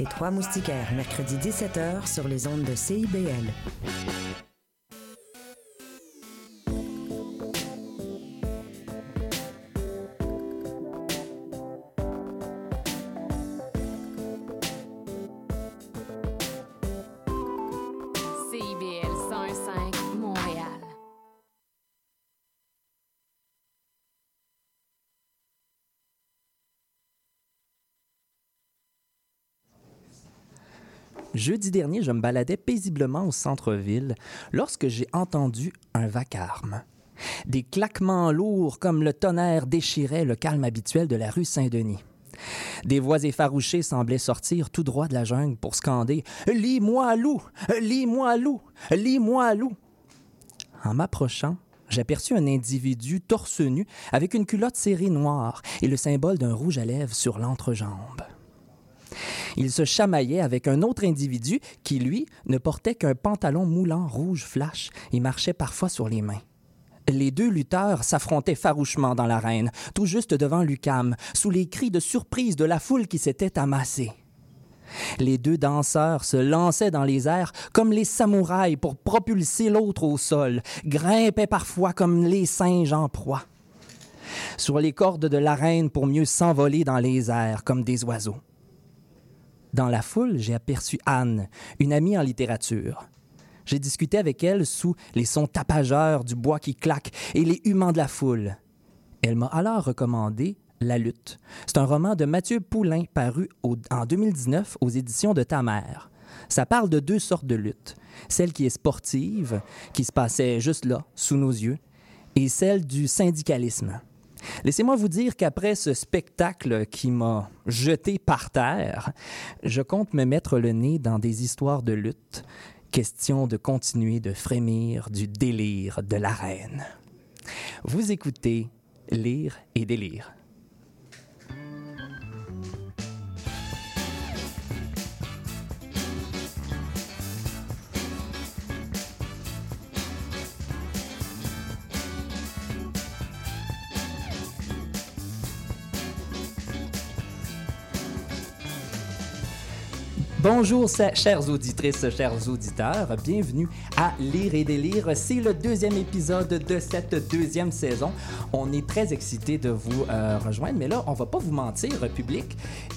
Les Trois Moustiquaires, mercredi 17h sur les ondes de CIBL. Jeudi dernier, je me baladais paisiblement au centre-ville lorsque j'ai entendu un vacarme. Des claquements lourds comme le tonnerre déchiraient le calme habituel de la rue Saint-Denis. Des voix effarouchées semblaient sortir tout droit de la jungle pour scander Lis-moi loup! Lis-moi loup! Lis-moi loup! En m'approchant, j'aperçus un individu torse nu avec une culotte serrée noire et le symbole d'un rouge à lèvres sur l'entrejambe. Il se chamaillait avec un autre individu qui, lui, ne portait qu'un pantalon moulant rouge flash et marchait parfois sur les mains. Les deux lutteurs s'affrontaient farouchement dans l'arène, tout juste devant Lucam, sous les cris de surprise de la foule qui s'était amassée. Les deux danseurs se lançaient dans les airs comme les samouraïs pour propulser l'autre au sol, grimpaient parfois comme les singes en proie. Sur les cordes de l'arène pour mieux s'envoler dans les airs comme des oiseaux. Dans la foule, j'ai aperçu Anne, une amie en littérature. J'ai discuté avec elle sous les sons tapageurs du bois qui claque et les humants de la foule. Elle m'a alors recommandé La lutte. C'est un roman de Mathieu Poulain paru en 2019 aux éditions de Ta mère. Ça parle de deux sortes de luttes. Celle qui est sportive, qui se passait juste là, sous nos yeux, et celle du syndicalisme. Laissez-moi vous dire qu'après ce spectacle qui m'a jeté par terre, je compte me mettre le nez dans des histoires de lutte, question de continuer de frémir du délire de la reine. Vous écoutez Lire et délire. Bonjour, chères auditrices, chers auditeurs. Bienvenue à Lire et délire. C'est le deuxième épisode de cette deuxième saison. On est très excités de vous euh, rejoindre, mais là, on va pas vous mentir, public.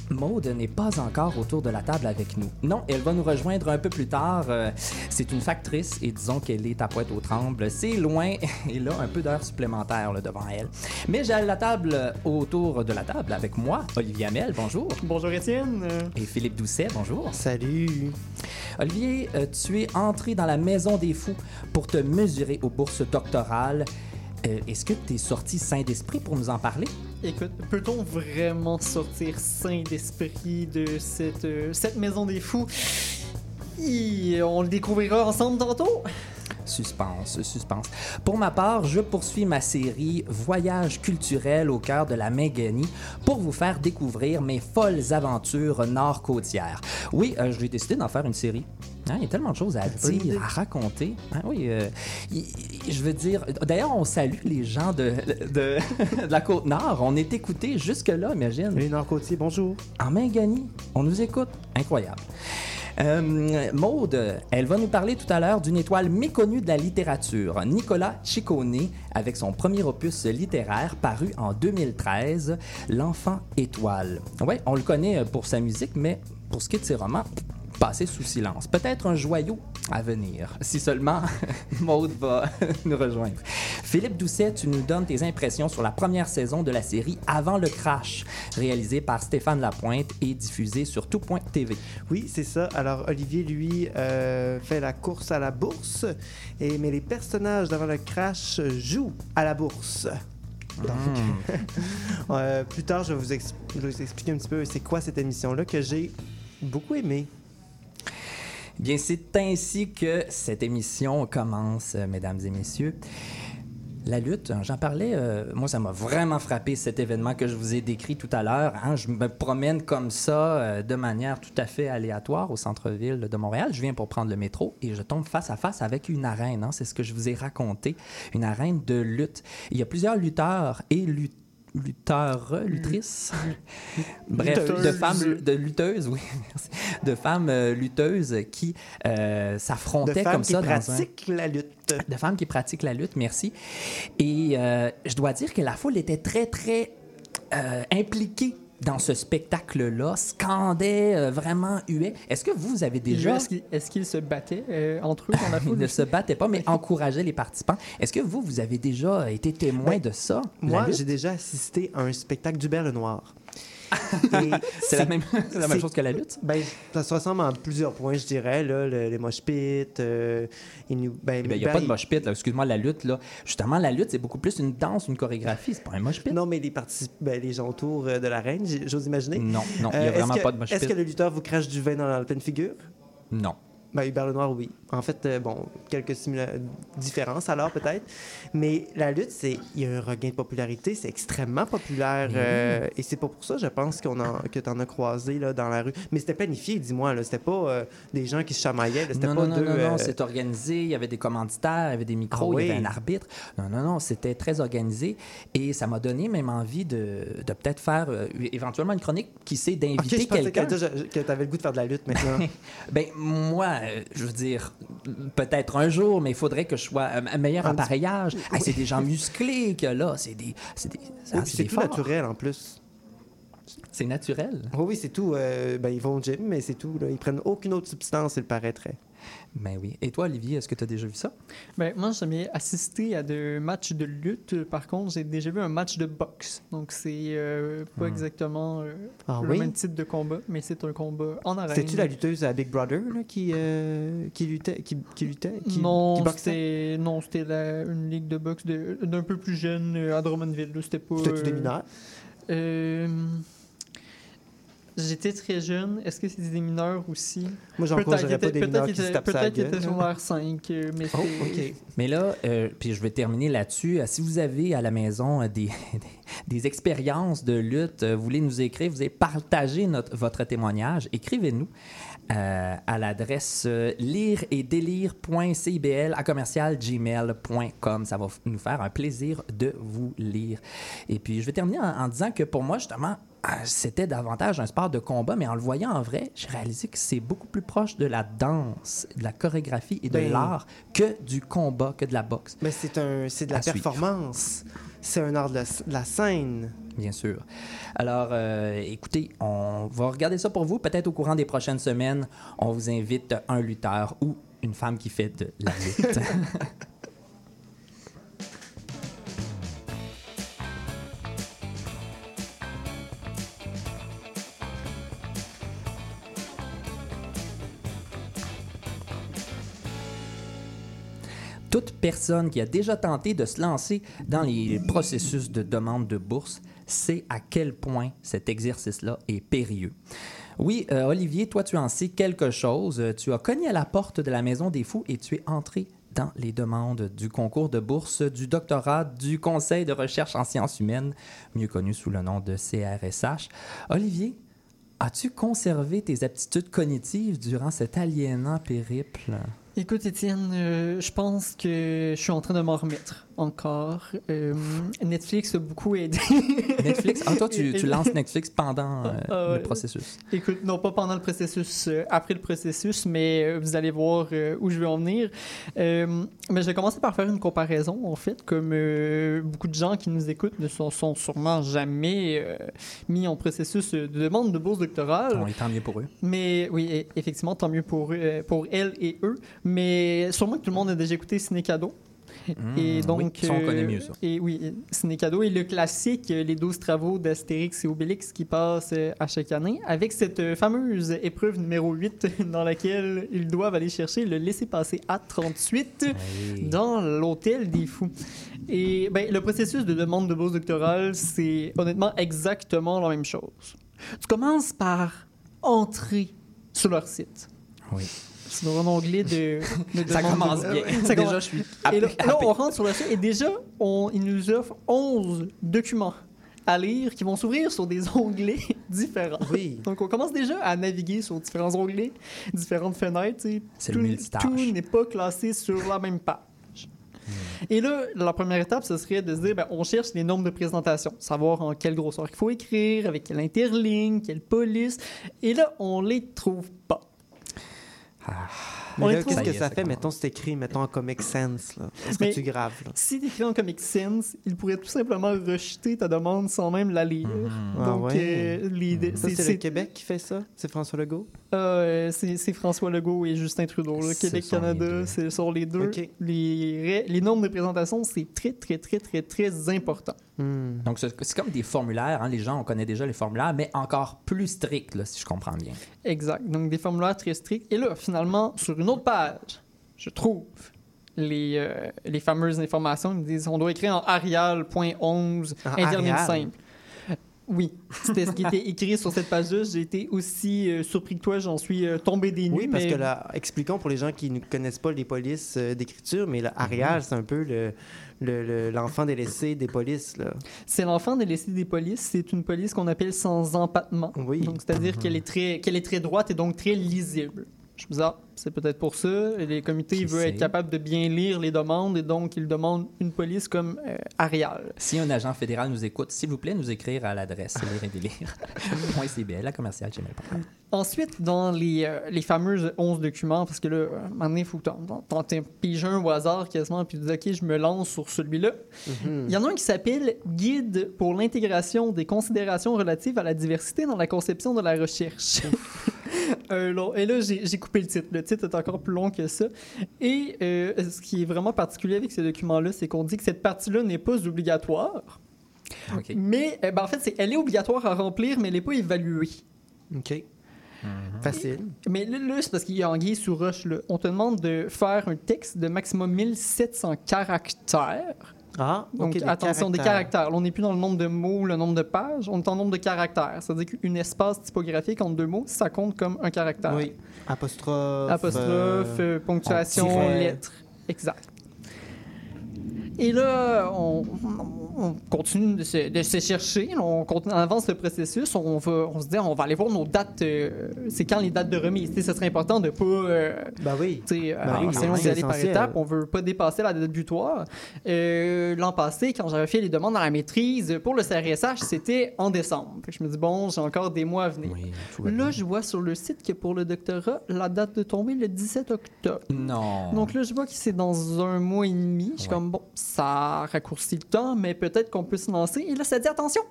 Maude n'est pas encore autour de la table avec nous. Non, elle va nous rejoindre un peu plus tard. Euh, c'est une factrice et disons qu'elle est à Pointe-aux-Trembles. C'est loin et là, un peu d'heures supplémentaires là, devant elle. Mais j'ai la table autour de la table avec moi, Olivier Hamel, bonjour. Bonjour Étienne. Et Philippe Doucet, bonjour. Salut. Olivier, euh, tu es entré dans la Maison des Fous pour te mesurer aux bourses doctorales. Euh, Est-ce que tu es sorti sain d'esprit pour nous en parler? Écoute, peut-on vraiment sortir sain d'esprit de cette, euh, cette maison des fous? Et on le découvrira ensemble tantôt. Suspense, suspense. Pour ma part, je poursuis ma série Voyage culturel au cœur de la Méganie pour vous faire découvrir mes folles aventures nord-côtières. Oui, euh, j'ai décidé d'en faire une série. Hein, il y a tellement de choses à dire, à raconter. Hein, oui, euh, y- y- je veux dire. D'ailleurs, on salue les gens de, de, de la côte nord. On est écoutés jusque-là, imagine. Les Nord-Côtiers, bonjour. En Mingani, on nous écoute. Incroyable. Euh, Maude, elle va nous parler tout à l'heure d'une étoile méconnue de la littérature, Nicolas Ciccone, avec son premier opus littéraire paru en 2013, L'enfant étoile. Ouais, on le connaît pour sa musique, mais pour ce qui est de ses romans, passé sous silence. Peut-être un joyau à venir, si seulement Maude va nous rejoindre. Philippe Doucet, tu nous donnes tes impressions sur la première saison de la série Avant le crash, réalisée par Stéphane Lapointe et diffusée sur tout.tv. Oui, c'est ça. Alors, Olivier, lui, euh, fait la course à la bourse, et, mais les personnages d'avant le crash jouent à la bourse. Donc, euh, plus tard, je vais, vous expliquer un petit peu c'est quoi cette émission-là que j'ai beaucoup aimé. Bien, c'est ainsi que cette émission commence, euh, mesdames et messieurs. La lutte, hein, j'en parlais, euh, moi ça m'a vraiment frappé cet événement que je vous ai décrit tout à l'heure. hein. Je me promène comme ça euh, de manière tout à fait aléatoire au centre-ville de Montréal. Je viens pour prendre le métro et je tombe face à face avec une arène. hein. C'est ce que je vous ai raconté, une arène de lutte. Il y a plusieurs lutteurs et lutteurs lutteurs, luttrices, bref, Lutteuses. de femmes, de lutteuses, oui, merci, de femmes euh, lutteuses qui euh, De s'affrontaient femmes comme qui ça dans un pratiquent la lutte. de femmes qui pratiquent la lutte, merci. Et euh, je dois dire que la foule était très, très euh, impliquée dans ce spectacle-là, scandait, euh, vraiment huait. Est-ce que vous avez déjà... Est-ce qu'ils est-ce qu'ils se battaient euh, entre eux dans la Ils foule? ne se battaient pas, mais encourageaient les participants. Est-ce que vous, vous avez déjà été témoin Ben, de ça? Moi, j'ai déjà assisté à un spectacle d'Hubert Lenoir. C'est la même, la chose que la lutte? Ben, ça se ressemble en plusieurs points, je dirais. Là, le- les mosh pits. euh, il nous- ben, Eh n'y a Hubert, pas de mosh pit, excuse-moi, la lutte, là. Justement, la lutte, c'est beaucoup plus une danse, une chorégraphie, c'est pas un mosh pit. Non, mais les, ben, les gens autour euh, de la reine, j'ose imaginer. Non, non, il n'y Euh, a vraiment est-ce que- pas de mosh Est-ce pit. que le lutteur vous crache du vin dans la pleine figure? Non. Ben, Hubert Lenoir, oui. En fait, euh, bon, quelques différences alors peut-être. Mais la lutte, c'est il y a un regain de popularité, c'est extrêmement populaire. euh, et c'est pas pour ça, je pense, qu'on en, que tu en as croisé là, dans la rue. Mais c'était planifié, dis-moi. là. C'était pas euh, des gens qui se chamaillaient. là. C'était Non, pas non, non, deux. non, non, euh, c'est organisé. Il y avait des commanditaires, il y avait des micros, Ah il y avait un arbitre. Non, non, non, c'était très organisé. Et ça m'a donné même envie de, de peut-être faire éventuellement une chronique, qui sait, d'inviter je pensais quelqu'un. que, que tu avais le goût de faire de la lutte maintenant. Ben, moi, je veux dire, peut-être un jour, mais il faudrait que je sois un meilleur Un appareillage. C'est des gens musclés que là, c'est des. C'est des, Oui, c'est tout forts. naturel en plus. C'est naturel. Oui, oui, c'est tout. euh, ben, ils vont au gym, mais c'est tout. Là. Ils prennent aucune autre substance, il paraîtrait. Ben oui. Et toi, Olivier, est-ce que tu as déjà vu ça? Ben, moi, j'ai jamais assisté à des matchs de lutte. Par contre, j'ai déjà vu un match de boxe. Donc, c'est euh, pas Hmm. exactement euh, Ah le oui? même type de combat, mais c'est un combat en arène. C'était-tu la lutteuse à Big Brother là, qui, euh, qui luttait? Qui, qui luttait qui, non, c'était non, c'était la- une ligue de boxe d'un peu plus jeune à Drummondville. C'était pas. C'était-tu des mineurs? euh, J'étais très jeune. Est-ce que c'était des mineurs aussi? Moi, j'encouragerais pas des mineurs peut-être qui se tapent peut-être qu'ils étaient sur l'air 5, euh, mais Oh, c'était- OK. Mais là, euh, puis je vais terminer là-dessus. Euh, Si vous avez à la maison euh, des, des, des expériences de lutte, euh, vous voulez nous écrire, vous voulez partager notre, votre témoignage, écrivez-nous euh, à l'adresse euh, lire et délire.cibl à commercial gmail.com. Ça va nous faire un plaisir de vous lire. Et puis, je vais terminer en, en disant que pour moi, justement, euh, c'était davantage un sport de combat, mais en le voyant en vrai, j'ai réalisé que c'est beaucoup plus proche de la danse, de la chorégraphie et de Ben- l'art que du combat, que de la boxe, Mais c'est un, c'est de la À performance. C'est un art de la, de la scène. bien sûr. Alors, euh, écoutez, on va regarder ça pour vous. Peut-être au courant des prochaines semaines, on vous invite un lutteur ou une femme qui fait de la lutte. personne qui a déjà tenté de se lancer dans les processus de demande de bourse sait à quel point cet exercice-là est périlleux. Oui, euh, Olivier, toi, tu en sais quelque chose. Euh, Tu as cogné à la porte de la Maison des Fous et tu es entré dans les demandes du concours de bourse du doctorat du Conseil de recherche en sciences humaines, mieux connu sous le nom de CRSH. Olivier, as-tu conservé tes aptitudes cognitives durant cet aliénant périple? Écoute, Étienne, euh, je pense que je suis en train de m'en remettre encore. Euh, Netflix a beaucoup aidé. Netflix? Ah, toi, tu, tu lances Netflix pendant euh, Ah, le processus. Écoute, non pas pendant le processus, après le processus, mais vous allez voir où je vais en venir. Mais je vais commencer par faire une comparaison, en fait, comme beaucoup de gens qui nous écoutent ne sont, sont sûrement jamais mis en processus de demande de bourse doctorale. Bon, et tant mieux pour eux. Mais oui, e- effectivement, tant mieux pour, pour elles et eux. Mais sûrement que tout le monde a déjà écouté Ciné Cadeau. et Mmh, donc, oui, ça, on connaît euh, mieux ça. Et oui, Ciné Cadeau et le classique, les 12 travaux d'Astérix et Obélix qui passent euh, à chaque année, avec cette euh, fameuse épreuve numéro 8 dans laquelle ils doivent aller chercher le laissez-passer A38 Oui. dans l'hôtel des fous. Et ben, le processus de demande de bourse doctorale, c'est honnêtement exactement la même chose. Tu commences par entrer sur leur site. Oui. C'est dans un onglet de, de Ça commence de- bien. Ça Déjà, je suis et là, là, on rentre sur le site et déjà, on, ils nous offrent 11 documents à lire qui vont s'ouvrir sur des onglets différents. Oui. Donc, on commence déjà à naviguer sur différents onglets, différentes fenêtres. C'est le Tout- multitâche. Tout n'est pas classé sur la même page. Et là, la première étape, ce serait de se dire, ben, on cherche les normes de présentation, savoir en quelle grosseur il faut écrire, avec quelle interligne, quelle police. Et là, on les trouve pas. On Mais qu'est-ce que Ça fait, mettons, c'est écrit, mettons, en Comic Sans, là? Est-ce que tu graves, là? Si tu écris en Comic Sans, il pourrait tout simplement rejeter ta demande sans même la lire. Ah Donc, ouais? euh, l'idée, Ça, c'est- c'est le Québec qui fait ça? C'est François Legault? Ah, euh, c'est c'est François Legault et Justin Trudeau. là. Ce sont les Québec-Canada, deux. c'est sur les deux. Ok. Les, les normes de présentation, c'est très, très, très, très, très important. Hmm. Donc, c'est c'est comme des formulaires. hein, Les gens, on connaît déjà les formulaires, mais encore plus stricts, là, si je comprends bien. Exact. Donc, des formulaires très stricts. Et là, finalement, sur une autre page, je trouve les, euh, les fameuses informations. Ils me disent on doit écrire en Arial.11, En interligne Arial? simple. Euh, Oui, c'était ce qui était écrit sur cette page-là. J'ai été aussi euh, surpris que toi, j'en suis euh, tombé des nues. Oui, parce mais- que là, expliquons pour les gens qui ne connaissent pas les polices euh, d'écriture, mais là, Arial, c'est un peu le- le- le- l'enfant délaissé des polices. C'est l'enfant délaissé des polices. C'est une police qu'on appelle sans empattement. Oui. Donc, c'est-à-dire qu'elle est très, qu'elle est très droite et donc très lisible. Je me dis, ah, c'est peut-être pour ça. Et les comités Qui veulent sait? être capables de bien lire les demandes et donc ils demandent une police comme euh, Arial. Si un agent fédéral nous écoute, s'il vous plaît, nous écrire à l'adresse lire et délire. .cbl, la commerciale. Ensuite, dans les, euh, les fameuses 11 documents, parce que là, à un moment donné, il faut que t'en t'en piges un au hasard quasiment, puis tu dis, OK, je me lance sur celui-là. Mhm. Il y en a un qui s'appelle Guide pour l'intégration des considérations relatives à la diversité dans la conception de la recherche. Un long- Et là, j'ai j'ai coupé le titre. Le titre est encore plus long que ça. Et euh, ce qui est vraiment particulier avec ce document-là, c'est qu'on dit que cette partie-là n'est pas obligatoire. Mais euh, ben, en fait, c'est- elle est obligatoire à remplir, mais elle n'est pas évaluée. OK. Facile. Mais là, là, c'est parce qu'il y a anguille sous roche. là. On te demande de faire un texte de maximum 1700 caractères. Ah, Donc, des attention, des caractères. Là, on n'est plus dans le nombre de mots, le nombre de pages, on est en nombre de caractères. C'est-à-dire qu'une espace typographique entre deux mots, ça compte comme un caractère. Oui. Apostrophe. Apostrophe, euh, euh, ponctuation, lettre. Exact. Et là, on, on continue de se, de se chercher, on, continue, on avance le processus, on, va, on se dit, on va aller voir nos dates, euh, c'est quand les dates de remise? Ce serait important de ne pas euh, Ben oui. Ben euh, oui, essayons c'est d'y aller par étapes. On veut pas dépasser la date butoir. Euh, L'an passé, quand j'avais fait les demandes dans la maîtrise pour le CRSH, c'était en décembre. Fait que je me dis, bon, j'ai encore des mois à venir. Oui, Là, je vois sur le site que pour le doctorat, la date de tombée le 17 octobre. Non. Donc là, je vois que c'est dans un mois et demi. Je suis Ouais. comme, bon, ça raccourcit le temps, mais peut-être qu'on peut se lancer. Et là, ça dit, attention,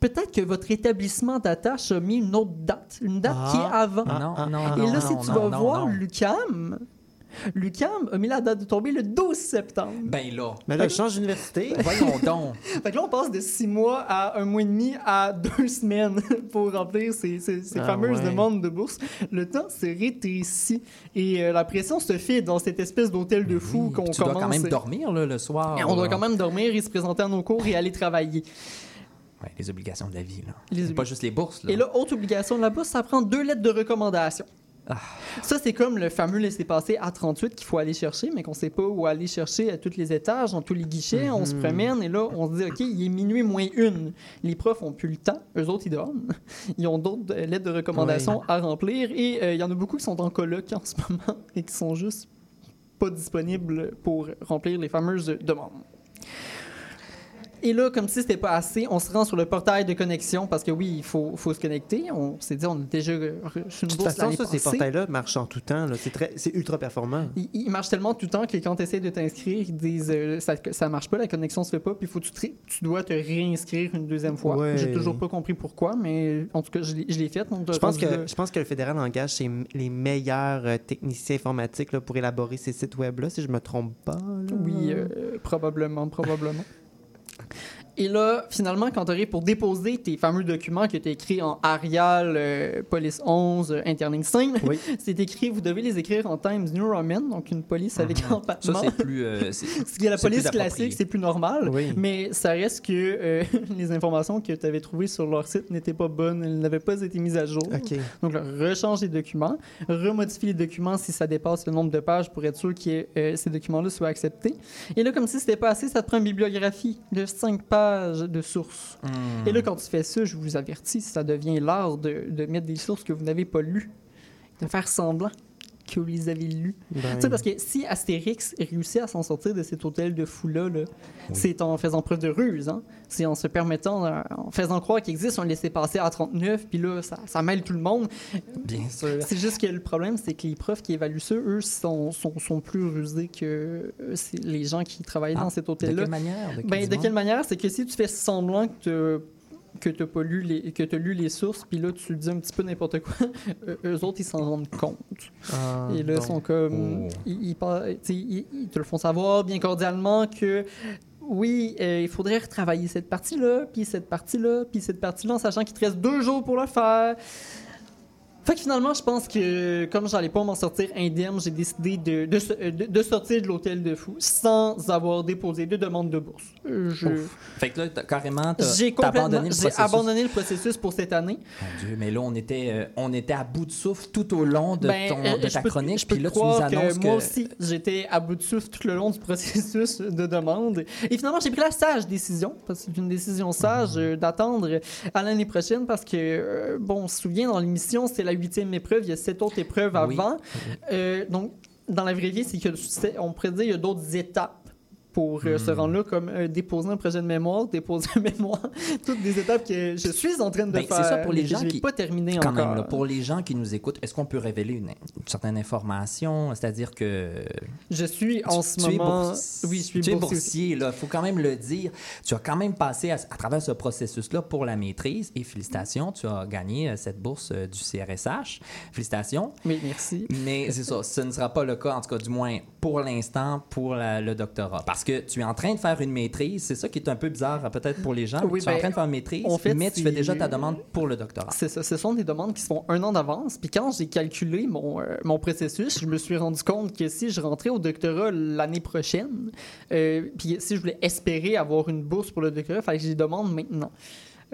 peut-être que votre établissement d'attache a mis une autre date, une date Ah. qui est avant. non, ah, non, ah. non. Et là, non, si tu non, vas non, voir. Lucam, Lucam a mis la date de tombée le 12 septembre. Ben là, Mais là, je change d'université. voyons donc. Fait que là, on passe de six mois à un mois et demi à deux semaines pour remplir ces, ces- ces Ah fameuses ouais. demandes de bourse. Le temps se rétrécit et euh, la pression se fait dans cette espèce d'hôtel de fou Oui, qu'on commence. dois quand même dormir là, le soir. Et on doit quand même dormir et se présenter à nos cours et aller travailler. Ouais, les obligations de la vie. Là. Les pas juste les bourses. Là. Et là, autre obligation de la bourse, ça prend deux lettres de recommandation. Ah. Ça, c'est comme le fameux laissez-passer A38 qu'il faut aller chercher, mais qu'on sait pas où aller chercher à tous les étages, dans tous les guichets. On se Mhm. promène et là, on se dit, OK, il est minuit moins une. Les profs ont plus le temps. Eux autres, ils dorment. Ils ont d'autres euh, lettres de recommandation à remplir et euh, il y en a beaucoup qui sont en coloc en ce moment et qui sont juste pas disponibles pour remplir les fameuses demandes. Et là, comme si c'était pas assez, on se rend sur le portail de connexion parce que oui, il faut, faut se connecter. On s'est dit, on a déjà reçu une De toute façon, ça, ces portails-là marchent en tout temps. C'est ultra performant. Ils, ils marchent tellement tout le temps que quand tu essaies de t'inscrire, ils disent euh, ça, ça marche pas, la connexion se fait pas, puis faut tu, tu dois te réinscrire une deuxième fois. Ouais. J'ai toujours pas compris pourquoi, mais en tout cas, je l'ai je l'ai fait. donc Je pense, que, je pense que le fédéral engage les meilleurs euh, techniciens informatiques là, pour élaborer ces sites web-là, si je me trompe pas. là. Oui, euh, probablement, probablement. Et là, finalement, quand tu arrives pour déposer tes fameux documents tu as écrits en Arial, euh, Police 11, euh, Interning 5, Oui. c'est écrit, vous devez les écrire en Times New Roman, donc une police avec Ça, empattement. c'est plus. euh, c'est- Ce qui est la police classique, c'est plus normal. Oui. Mais ça reste que euh, les informations que tu avais trouvées sur leur site n'étaient pas bonnes, elles n'avaient pas été mises à jour. Donc, là, rechange les documents, remodifie les documents si ça dépasse le nombre de pages pour être sûr que euh, ces documents-là soient acceptés. Et là, comme si c'était pas assez, ça te prend une bibliographie de 5 pages de sources. Hmm. Et là, quand tu fais ça, je vous avertis, ça devient l'art de, de mettre des sources que vous n'avez pas lues, de faire semblant. Que vous les avez lus. Ben, Tu sais, parce que si Astérix réussit à s'en sortir de cet hôtel de fou-là, là, c'est en faisant preuve de ruse. Hein? C'est en se permettant, euh, en faisant croire qu'il existe un laissé-passer à 39, puis là, ça, ça mêle tout le monde. Bien sûr. C'est juste que le problème, c'est que les profs qui évaluent ça, eux, sont, sont, sont plus rusés que euh, les gens qui travaillent Ah, dans cet De hôtel-là. quelle manière? De, Ben, de quelle manière? C'est que si tu fais semblant que tu que tu pas lu les que as lu les sources puis là tu dis un petit peu n'importe quoi euh, eux autres ils s'en rendent compte ah, et là ils sont comme Oh. ils te le font savoir bien cordialement que oui, euh, il faudrait retravailler cette partie-là, puis cette partie-là, puis cette partie-là, en sachant qu'il te reste deux jours pour le faire. Fait que finalement, je pense que comme j'allais pas m'en sortir indemne, j'ai décidé de, de, so- de- de sortir de l'hôtel de fou sans avoir déposé de demande de bourse. Je- Fait que là, carrément, t'as J'ai abandonné le j'ai processus. abandonné le processus pour cette année. Mon Dieu, mais là, on était, euh, on était à bout de souffle tout au long de, Ben, ton, euh, de ta peux- chronique. Puis là, tu nous que annonces que... moi aussi, j'étais à bout de souffle tout le long du processus de demande. Et finalement, j'ai pris la sage décision, parce que c'est une décision sage, Mhm. euh, d'attendre à l'année prochaine, parce que, euh, bon, on se souvient, dans l'émission, c'est la huitième épreuve, il y a sept autres épreuves Oui. avant. Euh, donc, dans la vraie vie, c'est que on pourrait dire qu'il y a d'autres étapes pour euh, Hmm. se rendre là, comme euh, déposer un projet de mémoire, déposer un mémoire, toutes des étapes que je suis en train de Ben, c'est faire. ça pour les gens qui- pas terminé Quand encore. même, là, pour les gens qui nous écoutent, est-ce qu'on peut révéler une, une certaine information? C'est-à-dire que Je suis en ce tu moment. boursier. Oui, je suis tu boursier. boursier, là. faut quand même le dire. Tu as quand même passé à, à travers ce processus-là pour la maîtrise et félicitations, tu as gagné euh, cette bourse du CRSH. Félicitations. Oui, merci. Mais c'est ça, ce ne sera pas le cas, en tout cas, du moins pour l'instant, pour la- le doctorat. Parce que tu es en train de faire une maîtrise, c'est ça qui est un peu bizarre euh, peut-être pour les gens. Oui, tu es en ben, train de faire une maîtrise, en fait, mais tu fais déjà ta demande pour le doctorat. C'est ça, ce sont des demandes qui se font un an d'avance. Puis quand j'ai calculé mon, euh, mon processus, je me suis rendu compte que si je rentrais au doctorat l'année prochaine, euh, puis si je voulais espérer avoir une bourse pour le doctorat, il fallait que je les demande maintenant.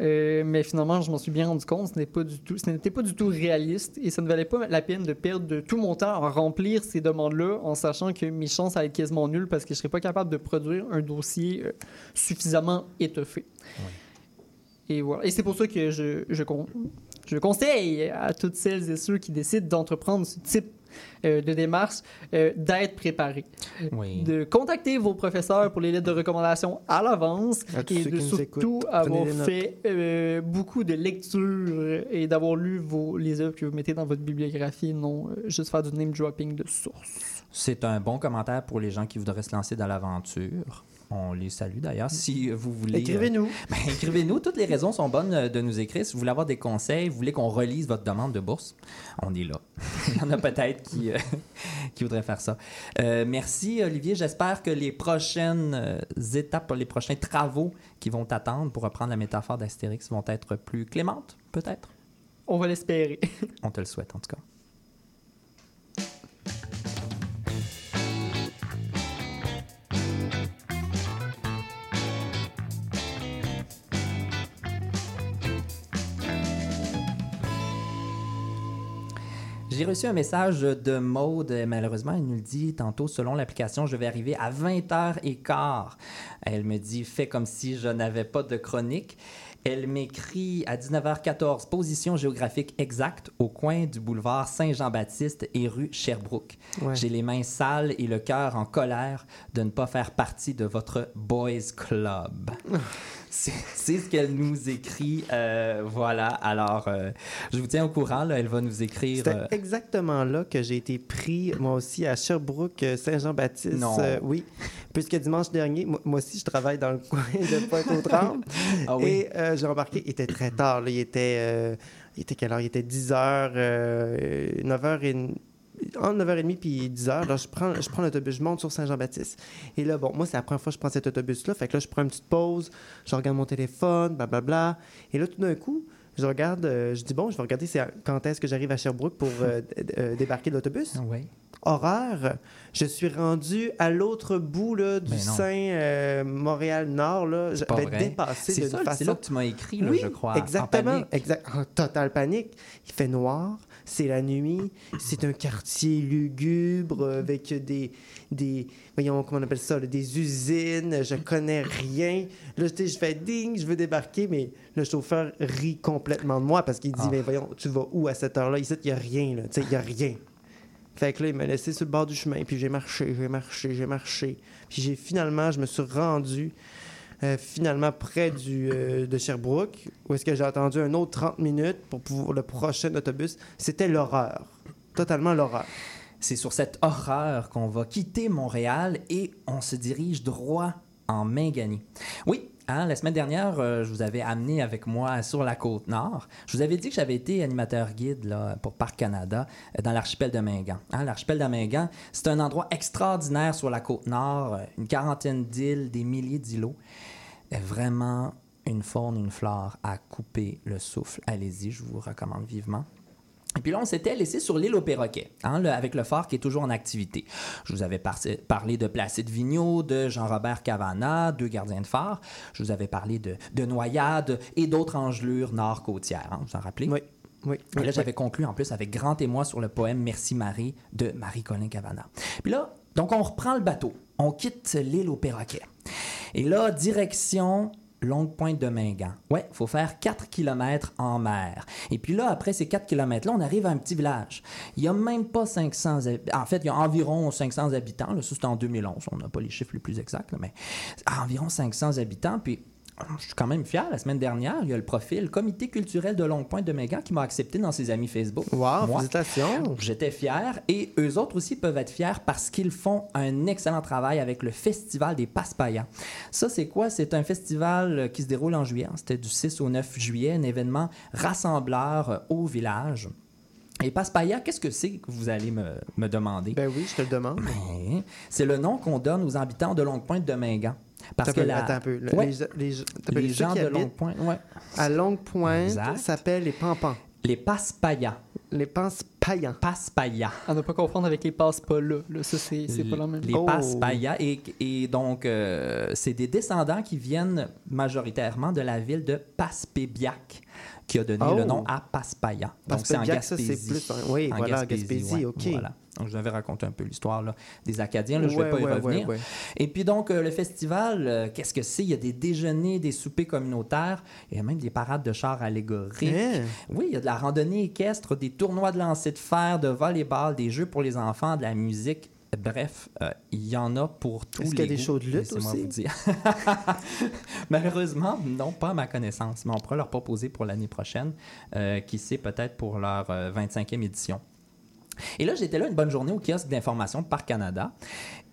Euh, mais finalement, je m'en suis bien rendu compte, ce n'est pas du tout, ce n'était pas du tout réaliste et ça ne valait pas la peine de perdre tout mon temps à remplir ces demandes-là en sachant que mes chances allaient être quasiment nulles parce que je serais pas capable de produire un dossier euh, suffisamment étoffé. Et voilà. Et c'est pour ça que je, je, con- je conseille à toutes celles et ceux qui décident d'entreprendre ce type euh, de démarche euh, d'être préparés. Oui. De contacter vos professeurs pour les lettres de recommandation à l'avance et de surtout avoir fait euh, beaucoup de lectures et d'avoir lu vos, les œuvres que vous mettez dans votre bibliographie, non euh, juste faire du name dropping de source. C'est un bon commentaire pour les gens qui voudraient se lancer dans l'aventure. On les salue d'ailleurs. Si vous voulez. euh, Écrivez-nous. ben, écrivez-nous. Toutes les raisons sont bonnes euh, de nous écrire. Si vous voulez avoir des conseils, vous voulez qu'on relise votre demande de bourse, on est là. Il y en a peut-être qui, euh, qui voudraient faire ça. Euh, merci, Olivier. J'espère que les prochaines euh, étapes, les prochains travaux qui vont t'attendre pour reprendre la métaphore d'Astérix vont être plus clémentes, peut-être? On va l'espérer. On te le souhaite, en tout cas. J'ai reçu un message de Maude. Malheureusement, elle nous le dit tantôt, selon l'application, je vais arriver à 20h15. Elle me dit, fais comme si je n'avais pas de chronique. Elle m'écrit à 19h14, position géographique exacte au coin du boulevard Saint-Jean-Baptiste et rue Sherbrooke. Ouais. J'ai les mains sales et le cœur en colère de ne pas faire partie de votre Boys Club. C'est ce qu'elle nous écrit. euh, voilà. Alors, euh, je vous tiens au courant. Là, elle va nous écrire. C'était euh, exactement là que j'ai été pris, moi aussi, à Sherbrooke, euh, Saint-Jean-Baptiste. Non. Oui, puisque dimanche dernier, moi, moi aussi, je travaille dans le coin de Pointe-aux-Trembles. Ah oui. Et j'ai remarqué, il était très tard. Là, il, était, il était quelle heure? Il était 10 h, euh, 9 h et entre 9h30 puis 10h, alors je prends, je prends l'autobus, je monte sur Saint-Jean-Baptiste. Et là, bon, moi, c'est la première fois que je prends cet autobus-là. Fait que là, je prends une petite pause, je regarde mon téléphone, blablabla. Et là, tout d'un coup, je regarde, euh, je dis, bon, je vais regarder c'est à- quand est-ce que j'arrive à Sherbrooke pour euh, euh, débarquer de l'autobus. Oui. Horreur, je suis rendu à l'autre bout là, du. Saint-Montréal-Nord. là. vrai. dépassé C'est d'une ça, façon c'est là que tu m'as écrit, là, oui, je crois. en exactement. panique. Exact. En totale panique. Il fait noir, c'est la nuit, c'est un quartier lugubre euh, avec des, des, voyons, comment on appelle ça, là, des usines, je connais rien. Là, je fais ding, je veux débarquer, mais le chauffeur rit complètement de moi parce qu'il dit, Ah. mais voyons, tu vas où à cette heure-là? Ici, il n'y a rien, là. Tu sais, il n'y a rien. Fait que là, il m'a laissé sur le bord du chemin, puis j'ai marché, j'ai marché, j'ai marché. Puis j'ai finalement, je me suis rendu euh, finalement près euh, de Sherbrooke, où est-ce que j'ai attendu un autre 30 minutes pour pouvoir le prochain autobus. C'était l'horreur. Totalement l'horreur. C'est sur cette horreur qu'on va quitter Montréal et on se dirige droit en Mingani. Oui, hein, la semaine dernière, euh, je vous avais amené avec moi sur la côte nord. Je vous avais dit que j'avais été animateur guide pour Parc Canada euh, dans l'archipel de Mingan. Hein, l'archipel de Mingan, c'est un endroit extraordinaire sur la côte nord, une quarantaine d'îles, des milliers d'îlots. Vraiment une faune, une flore à couper le souffle. Allez-y, je vous recommande vivement. Et puis là, on s'était laissé sur l'île au perroquet, hein, le- avec le phare qui est toujours en activité. Je vous avais par- parlé de Placide Vigneault, de Jean-Robert Cavana, deux gardiens de phare. Je vous avais parlé de, de noyades et d'autres engelures nord-côtières. hein, vous vous en rappelez? Oui. Oui. Et là, oui, j'avais conclu en plus avec grand émoi sur le poème Merci Marie de Marie-Colin Cavana. Puis là, donc on reprend le bateau. On quitte l'île au perroquet. Et là, direction Longue Pointe de Mingan. Ouais, faut faire 4 km en mer. Et puis là, après ces 4 km-là, on arrive à un petit village. Il n'y a même pas 500 habitants. En fait, il y a environ 500 habitants. Là, ça, c'était en 2011. On n'a pas les chiffres les plus exacts, mais environ 500 habitants. Puis je suis quand même fier. La semaine dernière, il y a le profil Comité culturel de Longue Pointe de Mingan qui m'a accepté dans ses amis Facebook. Wow, Moi, félicitations. J'étais fier et eux autres aussi peuvent être fiers parce qu'ils font un excellent travail avec le Festival des Passe-Paillants. Ça, c'est quoi? C'est un festival euh, qui se déroule en juillet. hein. C'était du 6 au 9 juillet, un événement rassembleur euh, au village. Et Passe-Paillat, qu'est-ce que c'est que vous allez me, me demander? Ben oui, je te le demande. Ben, C'est le nom qu'on donne aux habitants de Longue-Pointe de Mingan. Parce que un peu, la- attends un peu. Le- Ouais. Les, gens de habitent Longue-Pointe, ouais. à Longue Pointe s'appellent les pampans. les Passe-Paillats. Les panses paillants. Passe-Paillats. À ne pas confondre avec les là. là. Ça, c'est pas la même. Les Oh. Et, et donc, euh, c'est des descendants qui viennent majoritairement de la ville de Passepébiac, qui a donné Oh. le nom à Passe-Paillat. Donc, c'est en Passepébiac, ça, c'est Gaspésie. plus. Oui, En voilà, Gaspésie, ouais, OK. voilà. Donc, je vous avais raconté un peu l'histoire des Acadiens. Là, je ne Ouais, vais pas y revenir. ouais. Et puis donc, euh, le festival, euh, qu'est-ce que c'est? Il y a des déjeuners, des soupers communautaires, il y a même des parades de chars allégoriques. Hein? Oui, il y a de la randonnée équestre, des tournois de lancer de fer, de volleyball, des jeux pour les enfants, de la musique. Bref, euh, il y en a pour tous les Est-ce qu'il y a des goûts, shows de lutte aussi? vous dire. Malheureusement, non, pas à ma connaissance, mais on pourra leur proposer pour l'année prochaine, euh, qui sait peut-être pour leur euh, 25e édition. Et là, j'étais là une bonne journée au kiosque d'information de Parc Canada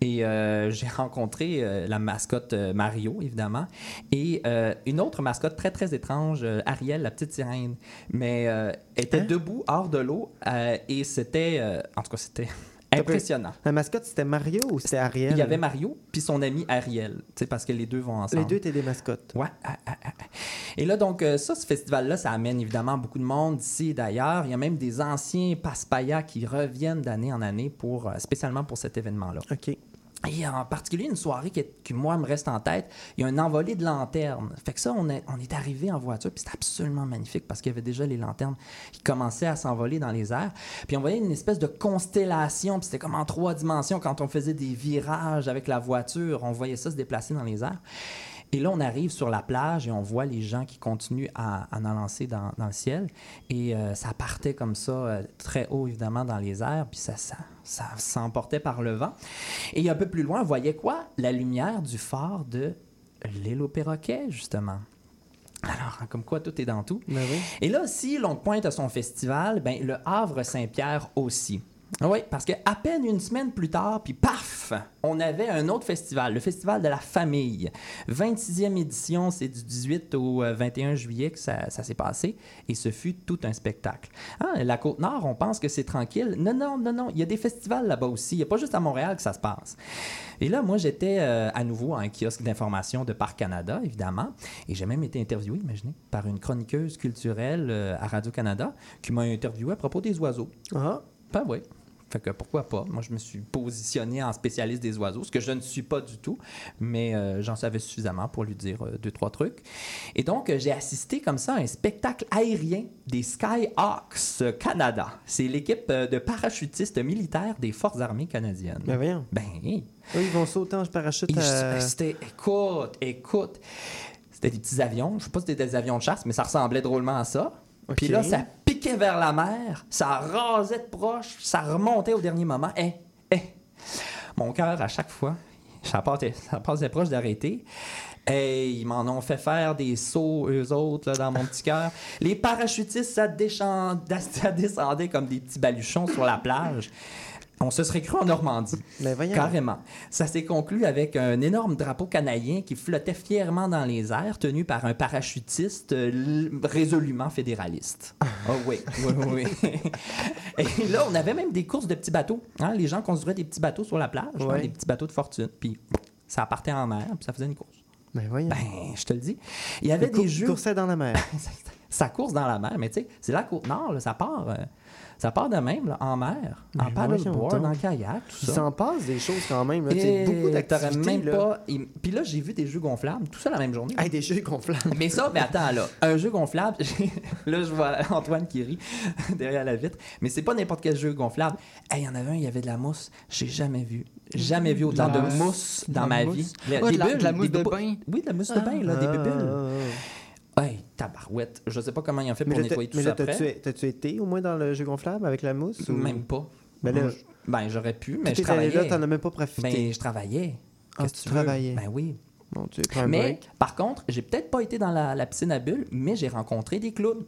et euh, j'ai rencontré euh, la mascotte euh, Mario, évidemment, et euh, une autre mascotte très, très étrange, Ariel, la petite sirène, mais euh, était Hein? debout hors de l'eau et c'était, en tout cas, c'était. impressionnant. La mascotte, c'était Mario ou c'était Ariel? Il y avait Mario puis son ami Ariel, parce que les deux vont ensemble. Les deux étaient des mascottes. Ouais. Et là, donc, euh, ça, ce festival-là, ça amène évidemment beaucoup de monde d'ici et d'ailleurs. Il y a même des anciens passe-paillas qui reviennent d'année en année, pour, euh, spécialement pour cet événement-là. OK. Et en particulier, une soirée qui, moi, me reste en tête, il y a un envolé de lanternes. Fait que ça, on est, on est arrivé en voiture, puis c'était absolument magnifique parce qu'il y avait déjà les lanternes qui commençaient à s'envoler dans les airs. Puis on voyait une espèce de constellation, puis c'était comme en trois dimensions quand on faisait des virages avec la voiture. On voyait ça se déplacer dans les airs. Et là, on arrive sur la plage et on voit les gens qui continuent à, à en lancer dans, dans le ciel. Et euh, ça partait comme ça, euh, très haut, évidemment, dans les airs, puis ça, ça, ça s'emportait par le vent. Et un peu plus loin, on voyait quoi? La lumière du phare de l'île au perroquet, justement. Alors, comme quoi, tout est dans tout. Ben oui. Et là, si l'on pointe à son festival, ben, le Havre-Saint-Pierre aussi. Oui, parce que à peine une semaine plus tard, puis paf, on avait un autre festival, le Festival de la famille. 26e édition, c'est du 18 au euh, 21 juillet que ça, ça s'est passé, et ce fut tout un spectacle. Ah, la Côte-Nord, on pense que c'est tranquille. Non, non, non, non, il y a des festivals là-bas aussi. Il n'y a pas juste à Montréal que ça se passe. Et là, moi, j'étais euh, à nouveau à un kiosque d'information de Parc Canada, évidemment, et j'ai même été interviewé, imaginez, par une chroniqueuse culturelle euh, à Radio-Canada qui m'a interviewé à propos des oiseaux. Ah, Ben oui. Fait que pourquoi pas? Moi, je me suis positionné en spécialiste des oiseaux, ce que je ne suis pas du tout, mais euh, j'en savais suffisamment pour lui dire euh, deux, trois trucs. Et donc, euh, j'ai assisté comme ça à un spectacle aérien des Skyhawks Canada. C'est l'équipe de parachutistes militaires des Forces armées canadiennes. ben voyons. Ben, Eux, ils vont sauter en parachute à... C'était, écoute, écoute, c'était des petits avions. Je sais pas si c'était des avions de chasse, mais ça ressemblait drôlement à ça. Puis là, ça vers la mer, ça rasait de proche, ça remontait au dernier moment. Eh, eh. Mon cœur, à chaque fois, ça passait, ça passait proche d'arrêter. Et ils m'en ont fait faire des sauts, eux autres, dans mon petit cœur. Les parachutistes, ça, ça descendait comme des petits baluchons sur la plage. On se serait cru en Normandie. Mais voyons. Carrément. Ça s'est conclu avec un énorme drapeau canadien qui flottait fièrement dans les airs, tenu par un parachutiste euh, résolument fédéraliste. Oh oui, oui, oui. Et là, on avait même des courses de petits bateaux. hein. Les gens construisaient des petits bateaux sur la plage, hein, des petits bateaux de fortune. Puis ça partait en mer, puis ça faisait une course. Mais voyons. Ben, je te le dis. Il y avait des jeux. coursait dans la mer. Ça course dans la mer, mais tu sais, c'est la côte nord, là, ça part. euh, ça part de même, là, en mer, en Mais voyons paddleboard, en kayak, tout Il ça. s'en passe des choses quand même. Là. Et beaucoup d'activités. même là. pas. et- Puis là, j'ai vu des jeux gonflables, tout ça la même journée. Hey, des jeux gonflables. Mais ça, mais attends, là, un jeu gonflable, là, je vois Antoine qui rit derrière la vitre, mais c'est pas n'importe quel jeu gonflable. Hey, il y en avait un, il y avait de la mousse. J'ai jamais vu, jamais vu autant De la de mousse. De dans la ma mousse. vie. Le- Ah, des de la- bulles, de la des mousse de bain. Oui, de la mousse de bain, là, des Ah, bulles. ah, ah. Hey, tabarouette. Je sais pas comment ils ont fait Mais pour nettoyer tout mais ça là, après. t'as-tu été au moins dans le jeu gonflable avec la mousse? ou- Même pas. Ben là, ben, j'aurais pu, mais tu je travaillais. là, t'en as même pas profité. Ben, je travaillais. Ah, tu veux? travaillais. Ben oui. Bon, tu Mais, par contre, j'ai peut-être pas été dans la, la piscine à bulles, mais j'ai rencontré des clowns.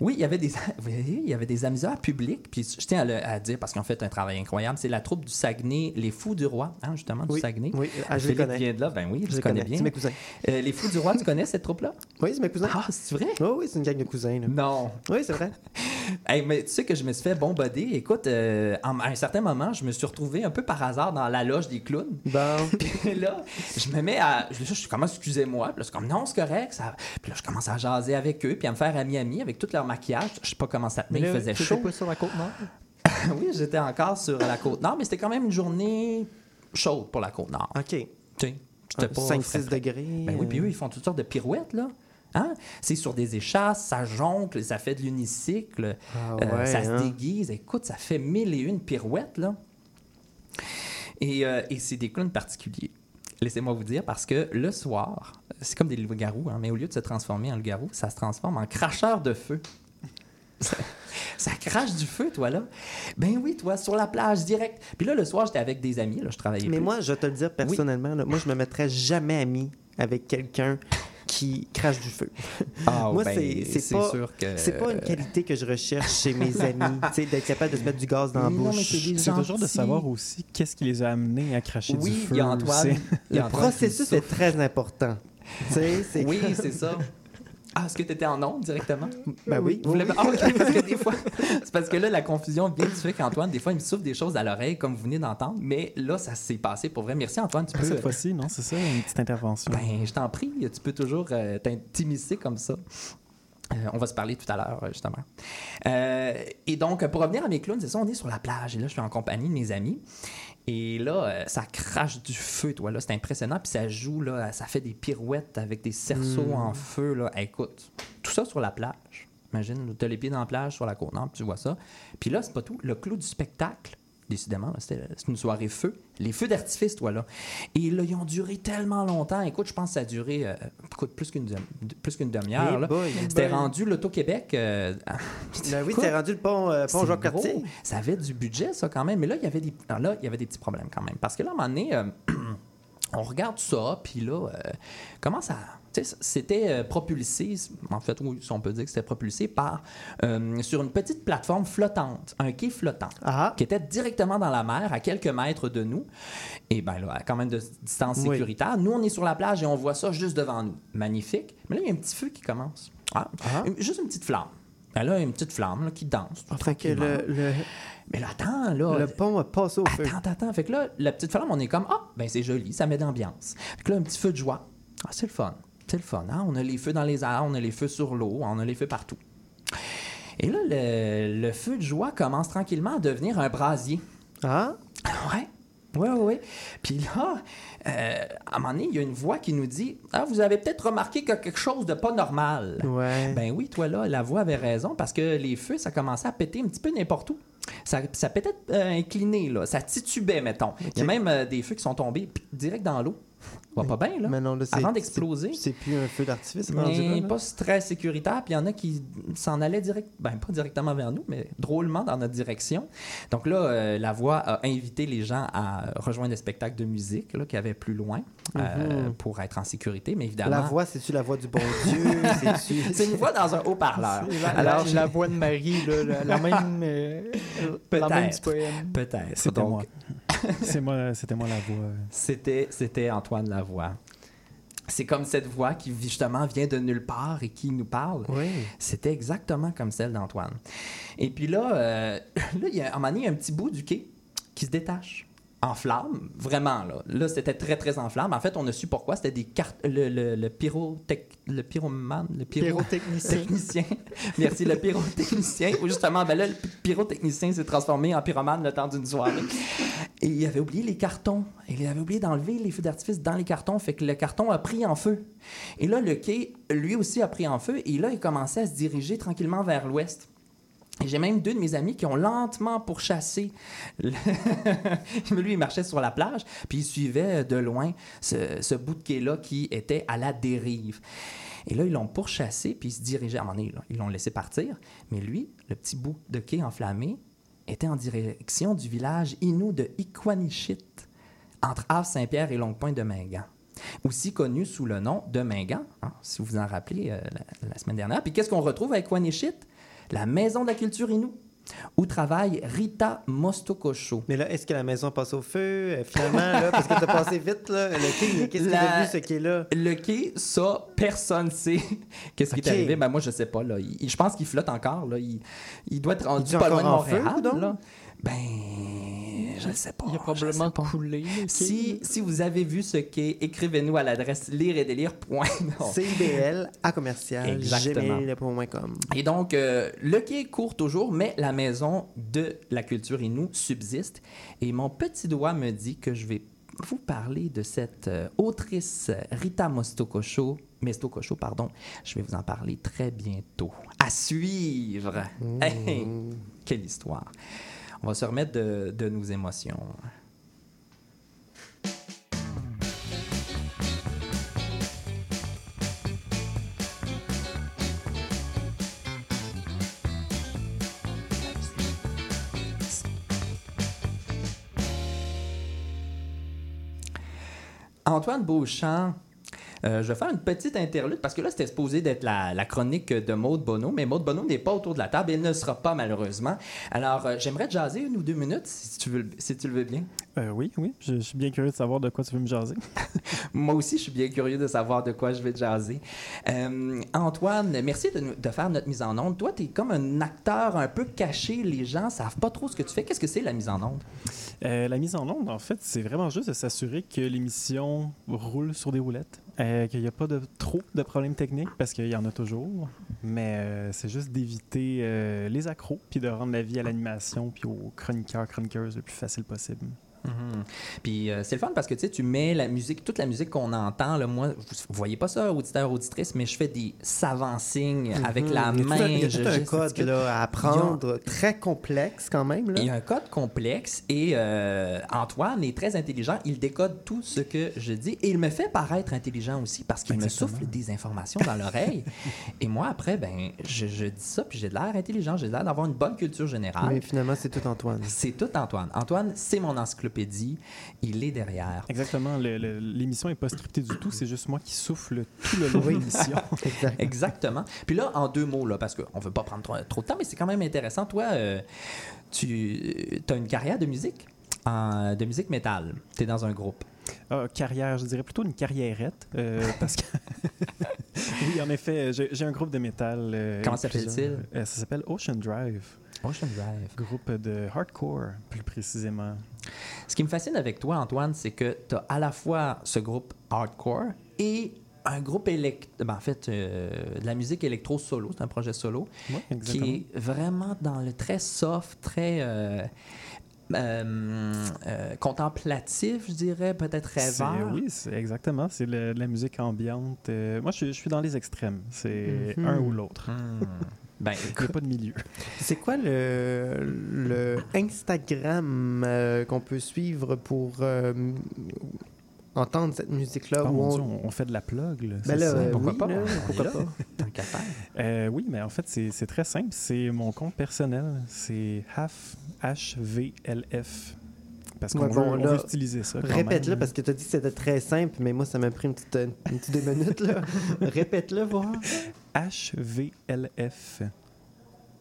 Oui, il y avait des, il y avait des amuseurs publics. Puis je tiens à, le- à dire, parce qu'ils ont fait un travail incroyable, c'est la troupe du Saguenay, les Fous du Roi, hein, justement, du Oui, Saguenay. oui, ah, je les connais. vient de là, ben oui, je, Je les connais, connais. bien. C'est mes cousins. Euh, les Fous du Roi, tu connais cette troupe-là? Oui, c'est mes cousins. Ah, c'est vrai? Oh oui, c'est une gang de cousins. là. Non. Oui, c'est vrai. Hey, mais tu sais que je me suis fait bombarder. Écoute, euh, à un certain moment, je me suis retrouvé un peu par hasard dans la loge des clowns. Bon. Puis là, je me mets à. Je, je commence, excusez-moi. Puis là, c'est comme, non, c'est correct. Ça... Puis là, je commence à jaser avec eux, puis à me faire ami-ami avec tout leur maquillage. Je sais pas comment ça tenait, il faisait chaud. pas sur la côte nord? oui, j'étais encore sur la côte nord, mais c'était quand même une journée chaude pour la côte nord. OK. Tu sais, c'était pas 5-6 frais, frais. degrés. Ben oui, puis euh, eux, ils font toutes sortes de pirouettes, là. Hein? C'est sur des échasses, ça joncle, ça fait de l'unicycle, Ah euh, ça se hein? déguise. Écoute, ça fait mille et une pirouettes, là. Et, euh, et c'est des clowns particuliers. Laissez-moi vous dire, parce que le soir, c'est comme des loups-garous, hein, mais au lieu de se transformer en loup-garou, ça se transforme en cracheur de feu. Ça, ça crache du feu, toi, là. Ben oui, toi, sur la plage, direct. Puis là, le soir, j'étais avec des amis, là, je travaillais Mais plus. moi, je vais te le dire personnellement, là, moi, je me mettrais jamais ami avec quelqu'un qui crache du feu. Ah, moi, ben, c'est- c'est pas- sûr que... C'est pas une qualité que je recherche chez mes amis, tu sais, d'être capable de se mettre du gaz dans la bouche. c'est toujours de savoir aussi qu'est-ce qui les a amenés à cracher du Oui, feu. a Antoine. Le Antoine processus est très important. Tu sais, c'est Oui, c'est ça. Ah, est-ce que tu étais en onde directement? Ben oui. Vous l'avez- Ah, ok, parce que des fois, c'est parce que là, la confusion vient du fait qu'Antoine, des fois, il me souffle des choses à l'oreille, comme vous venez d'entendre, mais là, ça s'est passé pour vrai. Merci, Antoine. Tu peux. cette fois-ci, non, c'est ça, une petite intervention. Ben, je t'en prie, tu peux toujours euh, t'intimiser comme ça. Euh, on va se parler tout à l'heure, euh, justement. Euh, et donc, pour revenir à mes clowns, c'est ça, on est sur la plage. Et là, je suis en compagnie de mes amis. Et là, euh, ça crache du feu, toi. Là, c'est impressionnant. Puis ça joue, là, ça fait des pirouettes avec des cerceaux Mm. en feu. Là. Hey, écoute, tout ça sur la plage. Imagine, tu as les pieds dans la plage, sur la côte nord, puis tu vois ça. Puis là, c'est pas tout. Le clou du spectacle, décidément, c'était c'est une soirée feu. Les feux d'artifice, toi, là. Et là, ils ont duré tellement longtemps. Écoute, je pense que ça a duré euh, plus qu'une demi-heure. Hey. C'était rendu l'Auto-Québec. euh, Ben oui, t'es rendu le pont, euh, pont c'est Jacques gros. Cartier. Ça avait du budget, ça, quand même. Mais là, il y avait des, là, il y avait des petits problèmes quand même. Parce que là, à un moment donné, euh, on regarde ça, puis là, euh, comment ça. C'était euh, propulsé, en fait, oui, si on peut dire que c'était propulsé par euh, sur une petite plateforme flottante, un quai flottant, Ah, qui était directement dans la mer, à quelques mètres de nous. Et bien là, quand même de distance Oui. sécuritaire. Nous, on est sur la plage et on voit ça juste devant nous. Magnifique. Mais là, il y a un petit feu qui commence. Ah, Ah. juste une petite flamme. Ben là, une petite flamme là, qui danse. fait que tranquillement. le, le, Mais là, attends, là. le pont a passé au feu. Attends, attends. Fait que là, la petite flamme, on est comme, ah, ben c'est joli, ça met d'ambiance. Fait que là, un petit feu de joie. Ah, c'est le fun. C'est le fun. hein? On a les feux dans les airs, on a les feux sur l'eau, on a les feux partout. Et là, le, le feu de joie commence tranquillement à devenir un brasier. Ah, Ouais. Ouais, ouais, ouais. Puis là, euh, à un moment donné, il y a une voix qui nous dit Ah, vous avez peut-être remarqué qu'il y a quelque chose de pas normal. ouais. Ben oui, toi là, la voix avait raison parce que les feux, ça commençait à péter un petit peu n'importe où. Ça, ça pétait euh, incliné, là. Ça titubait, mettons. Il y a même euh, des feux qui sont tombés direct dans l'eau. Va pas bien, là. Mais non, là, c'est- Avant d'exploser. C'est plus un feu d'artifice Mais là. pas très sécuritaire. Puis il y en a qui s'en allaient direct, ben pas directement vers nous, mais drôlement dans notre direction. Donc là, euh, la voix a invité les gens à rejoindre le spectacle de musique là, qu'il y avait plus loin euh, Mhm. pour être en sécurité. Mais évidemment, La voix, c'est-tu la voix du bon Dieu? C'est une voix dans un haut-parleur. La, Alors, la, la voix de Marie, là, la, la même, euh, Peut-être. poème. Peut-être. Donc, moi. C'est moi, c'était moi la voix. C'était, c'était Antoine Lavoie. C'est comme cette voix qui justement vient de nulle part et qui nous parle. Oui. C'était exactement comme celle d'Antoine. Et puis là, euh, là il y a, à un moment donné, il y a un petit bout du quai qui se détache en flamme, vraiment là. Là, c'était très très en flamme. En fait, on a su pourquoi. C'était des cartes, le, le, le pyrotech- le pyromane, le pyro- Pyrotechnicien. technicien. Merci, le pyrotechnicien. Où justement, ben là, le pyrotechnicien s'est transformé en pyromane le temps d'une soirée. Et il avait oublié les cartons. Il avait oublié d'enlever les feux d'artifice dans les cartons. Fait que le carton a pris en feu. Et là, le quai, lui aussi, a pris en feu. Et là, il commençait à se diriger tranquillement vers l'ouest. J'ai même deux de mes amis qui ont lentement pourchassé. Lui, il marchait sur la plage, puis il suivait de loin ce, ce bout de quai-là qui était à la dérive. Et là, ils l'ont pourchassé, puis il se dirigeait. À un moment donné, ils l'ont laissé partir. Mais lui, le petit bout de quai enflammé, était en direction du village Inou de Iquanichit, entre Havre-Saint-Pierre et Longue-Pointe de Mingan. Aussi connu sous le nom de Mingan, hein, si vous vous en rappelez euh, la, semaine dernière. Puis qu'est-ce qu'on retrouve à Iquanichit? La Maison de la culture Inou, où travaille Rita Mostokosho. Mais là, est-ce que la maison passe au feu, euh, finalement, là, parce que t'as passé vite, là, le quai, qu'est-ce qu'il a vu, ce quai-là? Le quai, ça, personne sait qu'est-ce qui est arrivé. Ben, moi, je sais pas. Là. Il- je pense qu'il flotte encore. Là. Il, il doit être rendu pas loin de en feu, Montréal. coudonc? là. Ben, je ne sais pas. Il a probablement coulé. Si, si vous avez vu ce quai, écrivez-nous à l'adresse lire et CIBL à commercial, Exactement. gmail.com. Et donc, euh, le quai court toujours, mais la maison de la culture Inou subsiste. Et mon petit doigt me dit que je vais vous parler de cette euh, autrice Rita Mostokosho. Mestokosho, pardon. Je vais vous en parler très bientôt. À suivre! Hey, quelle histoire! On va se remettre de, de nos émotions. Antoine Beauchamp, euh, je vais faire une petite interlude parce que là, c'était supposé d'être la, la chronique de Maude Bonneau, mais Maude Bonneau n'est pas autour de la table et elle ne sera pas malheureusement. Alors, euh, j'aimerais te jaser une ou deux minutes si tu, veux, si tu le veux bien. Euh, oui, oui. Je, je suis bien curieux de savoir de quoi tu veux me jaser. Moi aussi, je suis bien curieux de savoir de quoi je vais te jaser. Antoine, merci de, nous- de faire notre mise en onde. Toi, tu es comme un acteur un peu caché. Les gens ne savent pas trop ce que tu fais. Qu'est-ce que c'est la mise en onde? La mise en onde, en fait, c'est vraiment juste de s'assurer que l'émission roule sur des roulettes, euh, qu'il n'y a pas de trop de problèmes techniques, parce qu'il y en a toujours. Mais euh, c'est juste d'éviter euh, les accros, puis de rendre la vie à l'animation, puis aux chroniqueurs, chroniqueuses le plus facile possible. Mhm. Puis euh, c'est le fun parce que tu sais, tu mets la musique, toute la musique qu'on entend. Là, moi, vous, vous voyez pas ça, auditeur, auditrice, mais je fais des savants signes avec la Il y a tout main. Il y a tout un code là, à apprendre, très complexe quand même. Là. Il y a un code complexe et euh, Antoine est très intelligent. Il décode tout ce que je dis et il me fait paraître intelligent aussi parce qu'il me souffle des informations dans l'oreille. et moi, après, ben, je, je dis ça puis j'ai de l'air intelligent, j'ai l'air d'avoir une bonne culture générale. Mais finalement, c'est tout Antoine. C'est tout Antoine. Antoine, c'est mon encyclopédie. Il est derrière. Exactement. L'émission n'est pas scriptée du tout, c'est juste moi qui souffle tout le long de l'émission. Exact. Exactement. Puis là, en deux mots, là, parce qu'on ne veut pas prendre trop, trop de temps, mais c'est quand même intéressant. Toi, euh, tu as une carrière de musique, en- de musique métal. Tu es dans un groupe. Ah, carrière, je dirais plutôt une carriérette. euh, parce que. oui, en effet, j'ai un groupe de métal. euh, Comment s'appelle-t-il? euh, Ça s'appelle Ocean Drive. Ocean Drive. Groupe de hardcore, plus précisément. Ce qui me fascine avec toi, Antoine, c'est que tu as à la fois ce groupe hardcore et un groupe électro. en fait, euh, de la musique électro solo. C'est un projet solo. Qui est vraiment dans le très soft, très euh, euh, contemplatif, je dirais, peut-être rêveur. Oui, exactement. C'est la musique ambiante. Moi, je, je suis dans les extrêmes. C'est Mhm. un ou l'autre. Hmm. Ben, Il n'y a pas de milieu. C'est quoi le, le Instagram euh, qu'on peut suivre pour euh, entendre cette musique-là. Oh on- Dieu, on, fait de la plug. Là, Ben là, euh, pourquoi oui, pas? là, pourquoi Là. pas? Tant qu'à faire. Oui, mais en fait, c'est c'est très simple. C'est mon compte personnel. C'est HAF, H-V-L-F. Parce qu'on Ouais, bon, veut, on là, veut utiliser ça. Répète-le parce que tu as dit que c'était très simple, mais moi, ça m'a pris une petite, une petite deux minutes. Répète-le, voir. H-V-L-F.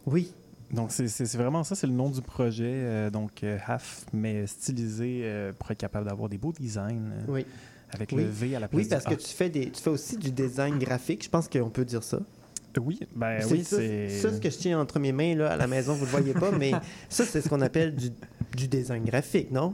Oui. Donc, c'est- vraiment ça, c'est le nom du projet. euh, donc, euh, HAF, mais stylisé euh, pour être capable d'avoir des beaux designs euh, Oui. avec Oui. le V à la place Oui, parce du que tu fais, des, tu fais aussi du design graphique. Je pense qu'on peut dire ça. Oui, ben C'est oui, c'est. ça, ce que je tiens entre mes mains là, à la maison, vous ne le voyez pas, mais ça, c'est ce qu'on appelle du, du design graphique, non?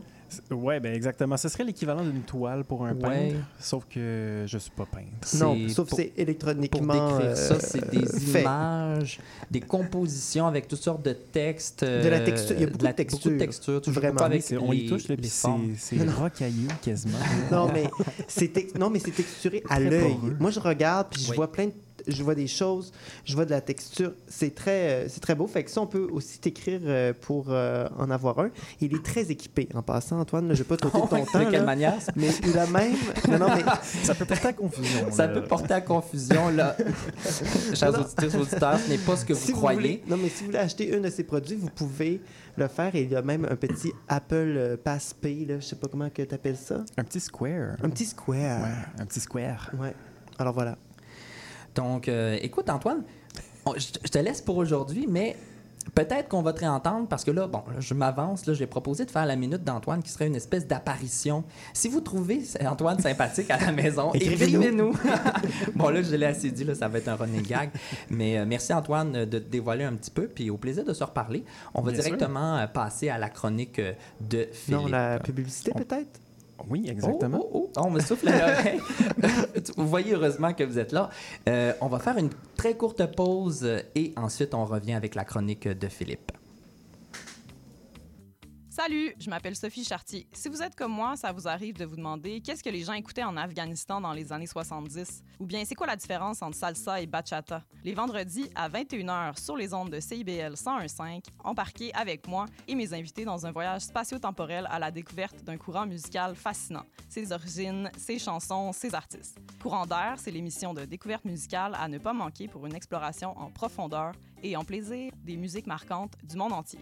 Ouais, ben exactement. Ce serait l'équivalent d'une toile pour un Ouais. peintre, sauf que je suis pas peintre. Non, sauf que c'est Pour électroniquement. ça, euh, c'est des fait. images, des compositions avec toutes sortes de textes. De la euh, texture. Il y a beaucoup de la- texture. Beaucoup de Vraiment. beaucoup avec C'est- on y les- touche, là, les puis formes. c'est c'est rocailleux quasiment. Non, mais c'est tex- non, mais c'est texturé à l'œil. Moi, je regarde puis je Oui. vois plein de je vois des choses, je vois de la texture. C'est très, euh, c'est très beau. Fait que ça, on peut aussi t'écrire euh, pour euh, en avoir un. Il est très équipé. En passant, Antoine, là, je vais pas t'ôter Oh, ton de temps. quelle là, manière? mais il a même. Non, non, mais Ça peut porter à confusion. Ça là. peut porter à confusion, là. Chers auditeurs, auditeurs, ce n'est pas ce que si vous vous croyez. voulez, non, mais si vous voulez acheter un de ces produits, vous pouvez le faire. Et il y a même un petit Apple Pass Pay. Là, je sais pas comment que tu appelles ça. Un petit square. Un petit Square. Ouais, un petit square. Ouais. Alors voilà. Donc, euh, écoute, Antoine, on- je je te laisse pour aujourd'hui, mais peut-être qu'on va te réentendre parce que là, bon, là, je m'avance. Là, j'ai proposé de faire la minute d'Antoine qui serait une espèce d'apparition. Si vous trouvez Antoine sympathique à la maison, Écrivez-nous. bon, là, je l'ai assez dit, là, ça va être un running gag. Mais euh, merci, Antoine, de te dévoiler un petit peu. Puis au plaisir de se reparler. On va Bien directement euh, passer à la chronique euh, de Philippe. Non, la publicité On- peut-être? Oui, exactement. Oh, oh, oh, on me souffle l'oreille. vous voyez heureusement que vous êtes là. Euh, on va faire une très courte pause et ensuite on revient avec la chronique de Philippe. Salut, je m'appelle Sophie Chartier. Si vous êtes comme moi, ça vous arrive de vous demander qu'est-ce que les gens écoutaient en Afghanistan dans les années 70 ou bien c'est quoi la différence entre salsa et bachata? Les vendredis à 21h sur les ondes de CIBL 101.5, embarquez avec moi et mes invités dans un voyage spatio-temporel à la découverte d'un courant musical fascinant, ses origines, ses chansons, ses artistes. Courant d'air, c'est l'émission de découverte musicale à ne pas manquer pour une exploration en profondeur et en plaisir des musiques marquantes du monde entier.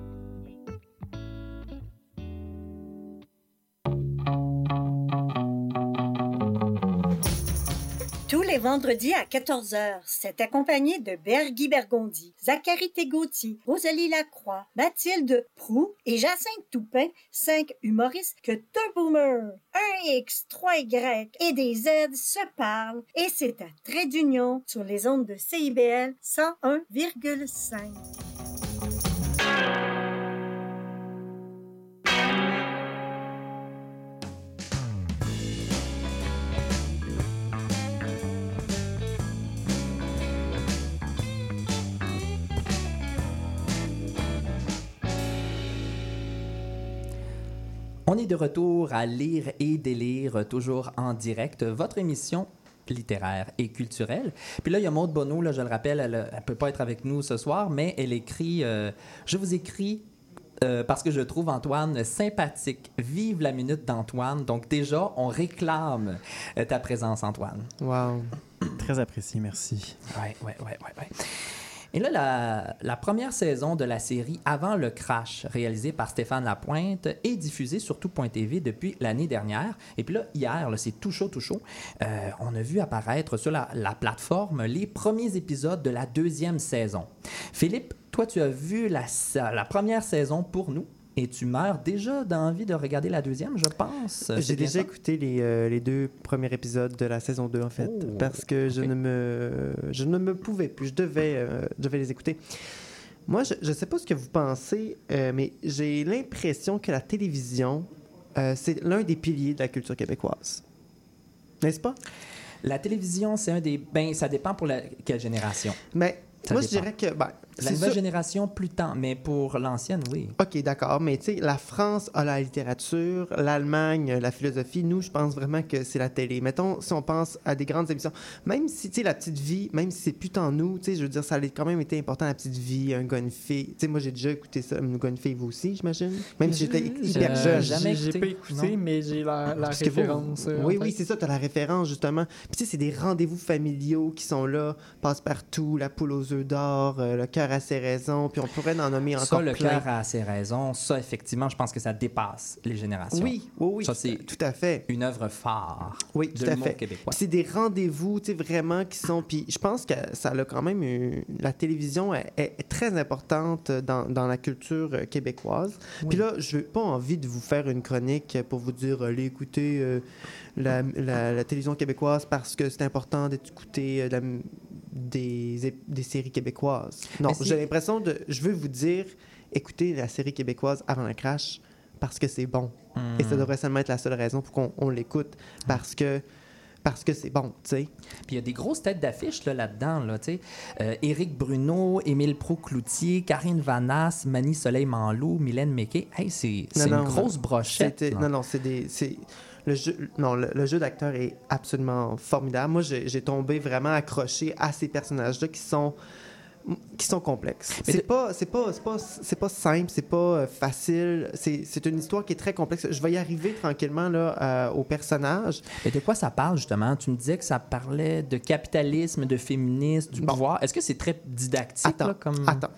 Tous les vendredis à 14h, c'est accompagné de Berguy Bergondi, Zachary Tégauti, Rosalie Lacroix, Mathilde Prou et Jacinthe Toupin, cinq humoristes que deux boomers, un X, trois Y et des Z se parlent et c'est à Trait d'Union sur les ondes de CIBL 101,5. On est de retour à Lire et délire, toujours en direct, votre émission littéraire et culturelle. Puis là, il y a Maude Bonneau, là, je le rappelle, elle ne peut pas être avec nous ce soir, mais elle écrit euh, Je vous écris euh, parce que je trouve Antoine sympathique. Vive la minute d'Antoine. Donc déjà, on réclame euh, ta présence, Antoine. Wow. Très apprécié, merci. Ouais, ouais, ouais, ouais, ouais. Et là, la, première saison de la série Avant le crash, réalisée par Stéphane Lapointe, est diffusée sur tout.tv depuis l'année dernière. Et puis là, hier, c'est tout chaud, tout chaud. euh, on a vu apparaître sur la, la plateforme les premiers épisodes de la deuxième saison. Philippe, toi, tu as vu la première saison pour nous. Et tu meurs déjà d'envie de regarder la deuxième, je pense. J'ai déjà écouté les, euh, les deux premiers épisodes de la saison 2, en fait, Oh, parce que je, ne me, je ne me pouvais plus. Je devais, euh, je devais les écouter. Moi, je ne sais pas ce que vous pensez, euh, mais j'ai l'impression que la télévision, c'est l'un des piliers de la culture québécoise. N'est-ce pas? La télévision, c'est un des. Ben, ça dépend pour la... quelle génération. Mais Ça moi, je dirais que. Ben, La c'est nouvelle sûr- génération, plus tant, mais pour l'ancienne, oui. OK, d'accord. Mais tu sais, la France a la littérature, l'Allemagne, la philosophie. Nous, je pense vraiment que c'est la télé. Mettons, si on pense à des grandes émissions, même si, tu sais, la petite vie, même si c'est plus tant nous, tu sais, je veux dire, ça a quand même été important, la petite vie, un gars, une fille. Tu sais, moi, j'ai déjà écouté ça, un gars, une fille, vous aussi, j'imagine? Même si j'étais hyper Euh, jeune. jamais J'ai pas écouté, non. mais j'ai la, vous- référence. euh, oui, oui, c'est ça, tu as la référence, justement. Puis, tu sais, c'est des rendez-vous familiaux qui sont là, passe-partout, la poule aux œufs d'or, euh, le cœur à ses raisons, puis on pourrait en nommer encore Ça, le plein. cœur a ses raisons. Ça, effectivement, je pense que ça dépasse les générations. Oui, oui, oui. Ça, c'est tout à fait. une œuvre phare Oui, de tout à l'humour fait. québécois. C'est des rendez-vous, tu sais, vraiment qui sont. Puis je pense que ça a quand même. eu- La télévision est, est très importante dans, dans la culture euh, québécoise. Puis là, je n'ai pas envie de vous faire une chronique pour vous dire allez écouter euh, la, la- la télévision québécoise parce que c'est important d'écouter euh, des, des séries québécoises. Non, j'ai l'impression de. Je veux vous dire écoutez la série québécoise avant le crash parce que c'est bon. Et ça Hmm. devrait seulement être la seule raison pour qu'on on l'écoute parce que parce que c'est bon, tu sais. Puis il y a des grosses têtes d'affiche là, là-dedans. Là, tu sais. Euh, Éric Bruno, Émile Pro-Cloutier, Karine Vanasse, Mani Soleil-Manlou, Mylène Méquet. Hey, c'est une non, grosse brochette. Non, non, c'est des. Le jeu, non, le, le jeu d'acteur est absolument formidable. Moi, j'ai tombé vraiment accroché à ces personnages-là qui sont qui sont complexes. Mais C'est pas c'est pas c'est pas c'est pas simple, c'est pas euh, facile, c'est une histoire qui est très complexe. Je vais y arriver tranquillement là euh, au personnage. Et de quoi ça parle, justement? Tu me disais que ça parlait de capitalisme, de féminisme, du Bon. pouvoir. Est-ce que c'est très didactique? Attends, là, comme... attends.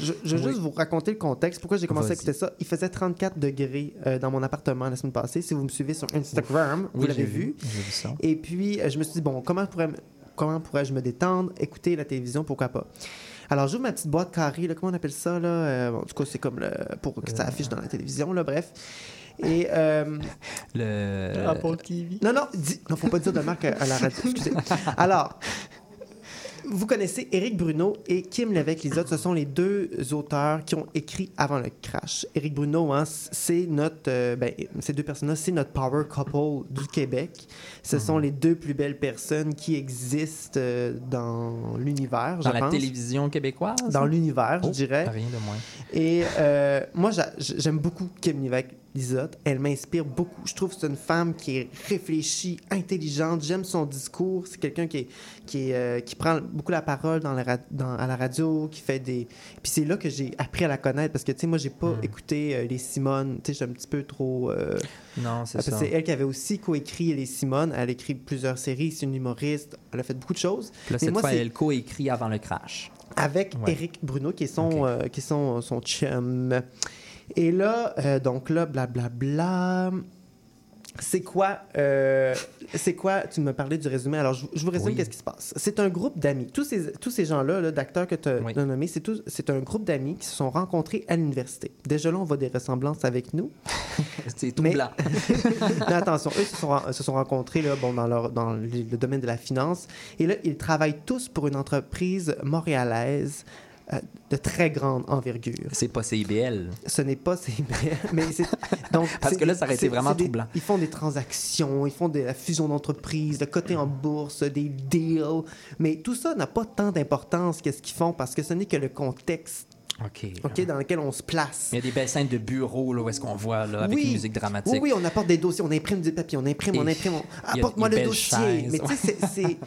Je, je vais Oui. juste vous raconter le contexte. Pourquoi j'ai commencé à écouter ça? Il faisait 34 degrés euh, dans mon appartement la semaine passée. Si vous me suivez sur Instagram, vous Oui, l'avez vu. J'ai vu ça. Et puis, euh, je me suis dit, bon, comment, pourrais, comment pourrais-je me détendre, écouter la télévision, pourquoi pas? Alors, j'ouvre ma petite boîte carrée, là, comment on appelle ça? Là? Euh, bon, en tout cas, c'est comme le, pour que ça affiche dans la télévision, là, bref. Et. euh, Le... Apple TV. non, non, dis, non, faut pas dire de marque à, à la radio, excusez. Alors, vous connaissez Éric Bruno et Kim Lévesque-Lisotte. Ce sont les deux auteurs qui ont écrit avant le crash. Éric Bruno, hein, c'est notre... euh, ben, ces deux personnes-là, c'est notre power couple du Québec. Ce sont les deux plus belles personnes qui existent euh, dans l'univers, je Dans la pense. télévision québécoise? Dans l'univers, Oh, je dirais. Rien de moins. Et euh, moi, j'a- j'aime beaucoup Kim Lévesque Lisotte. Elle m'inspire beaucoup. Je trouve que c'est une femme qui est réfléchie, intelligente. J'aime son discours. C'est quelqu'un qui, est- qui, est, euh, qui prend beaucoup la parole dans la ra- dans- à la radio, qui fait des... Puis c'est là que j'ai appris à la connaître parce que, tu sais, moi, j'ai pas Mm. écouté euh, les Simone. Tu sais, suis un petit peu trop... euh, Non, c'est ça. c'est elle qui avait aussi coécrit les Simone. Elle a écrit plusieurs séries. C'est une humoriste. Elle a fait beaucoup de choses. Là, cette moi, fois, elle coécrit avant le crash. avec Ouais. Eric Bruno, qui est son, qui est son, son chum. Et là, euh, donc là, blablabla. C'est quoi, euh, c'est quoi, tu me parlais du résumé, alors je, je vous résume Oui. qu'est-ce qui se passe. C'est un groupe d'amis. Tous ces, tous ces gens-là, là, d'acteurs que tu as Oui. nommés, c'est, un groupe d'amis qui se sont rencontrés à l'université. Déjà là, on voit des ressemblances avec nous. C'est tout Mais- blanc. Mais attention, eux se sont, ren- se sont rencontrés là, bon, dans, leur, dans le, le domaine de la finance. Et là, ils travaillent tous pour une entreprise montréalaise de très grande envergure. C'est pas CIBL. Ce n'est pas ces mais donc Parce que là, ça aurait été vraiment des- troublant. Ils font des transactions, ils font de la fusion d'entreprises, de côté en bourse, des deals, mais tout ça n'a pas tant d'importance qu'est-ce qu'ils font parce que ce n'est que le contexte, ok, dans lequel on se place. Il y a des belles scènes de bureau là, où est-ce qu'on voit là, avec Oui. une musique dramatique. Oui, oui, on apporte des dossiers, on imprime des papiers, on imprime, on imprime. on- Apporte-moi le dossier. chaise, Mais tu sais, c'est.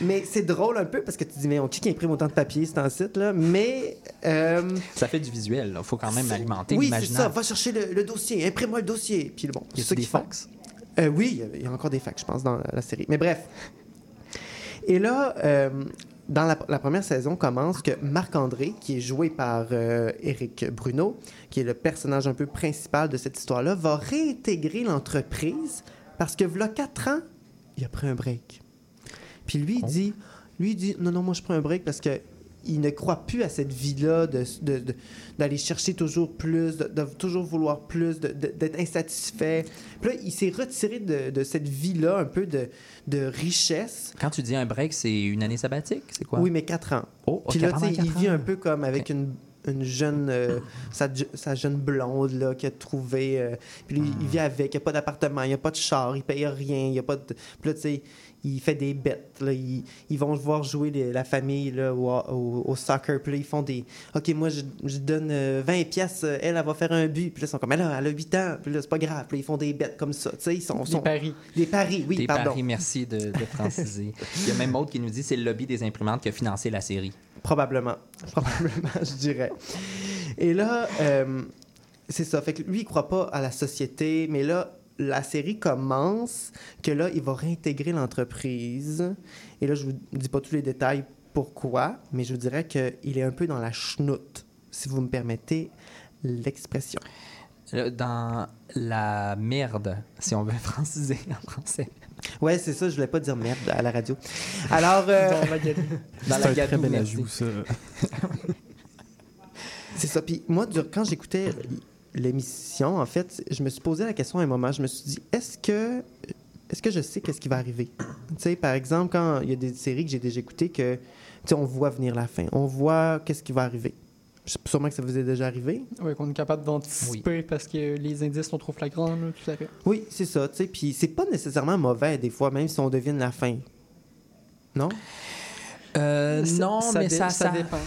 Mais c'est drôle un peu parce que tu dis, mais on qui qui imprime autant de papier, c'est un site, là. Mais. euh, Ça fait du visuel. Il faut quand même alimenter Oui, c'est ça. l'imaginaire. Va chercher le, le dossier, imprime-moi le dossier. Puis bon, Y c'est ça font. fax? Euh, oui, il y a- il y, a encore des fax, je pense, dans la, la série. Mais bref. Et là, euh, dans la, la première saison commence que Marc-André, qui est joué par euh, Éric Bruno, qui est le personnage un peu principal de cette histoire-là, va réintégrer l'entreprise parce que, voilà quatre ans, il a pris un break. Puis lui, il dit, lui, il dit, non, non, moi, je prends un break parce que il ne croit plus à cette vie-là de- de- de- d'aller chercher toujours plus, de, toujours vouloir plus, d'être insatisfait. Puis là, il s'est retiré de, de cette vie-là un peu de, de richesse. Quand tu dis un break, c'est une année sabbatique? C'est quoi? Oui, mais quatre ans. Oh, Puis là, il vit un peu comme avec une, une jeune, euh, sa, sa jeune blonde là, qu'il a trouvé. euh, puis lui, il vit avec, il n'y a pas d'appartement, il n'y a pas de char, il paye rien, il n'y a pas de. Puis là, tu sais, il fait des bêtes. Là, ils, ils vont voir jouer les- la famille là, au, au- au soccer. Puis là, ils font des. OK, moi, je, je donne euh, 20 pièces, elle, elle va faire un but. Puis là, ils sont comme, elle, elle a 8 ans. Puis là, c'est pas grave. Puis là, ils font des bêtes comme ça. Tu sais, ils sont. Des sont- paris. Des paris, oui, Des pardon. paris, merci de, de franciser. Il y a même Maud qui nous dit c'est le lobby des imprimantes qui a financé la série. Probablement. Probablement, je dirais. Et là, euh, c'est ça. Fait que lui, il croit pas à la société, mais là, la série commence que là, il va réintégrer l'entreprise. Et là, je vous dis pas tous les détails pourquoi, mais je vous dirais qu'il est un peu dans la chenoute, si vous me permettez l'expression. Dans la merde, si on veut franciser en français. Ouais, c'est ça, je voulais pas dire merde à la radio. Alors, euh, Dans la galerie. Dans C'est la un très gadoue, bel merci. ajout, ça. C'est ça. Puis moi, quand j'écoutais l'émission, en fait, je me suis posé la question à un moment. Je me suis dit, est-ce que, est-ce que je sais qu'est-ce qui va arriver? Tu sais, par exemple, quand il y a des séries que j'ai déjà écoutées, que, tu sais, on voit venir la fin. On voit qu'est-ce qui va arriver. Je sais Sûrement que ça vous est déjà arrivé. Oui, qu'on est capable d'anticiper parce que les indices sont trop flagrants, là, tout à fait. Oui, c'est ça. Tu sais, puis c'est pas nécessairement mauvais, des fois, même si on devine la fin. Non? Euh, Ça- non, mais dé- ça, ça, dépend.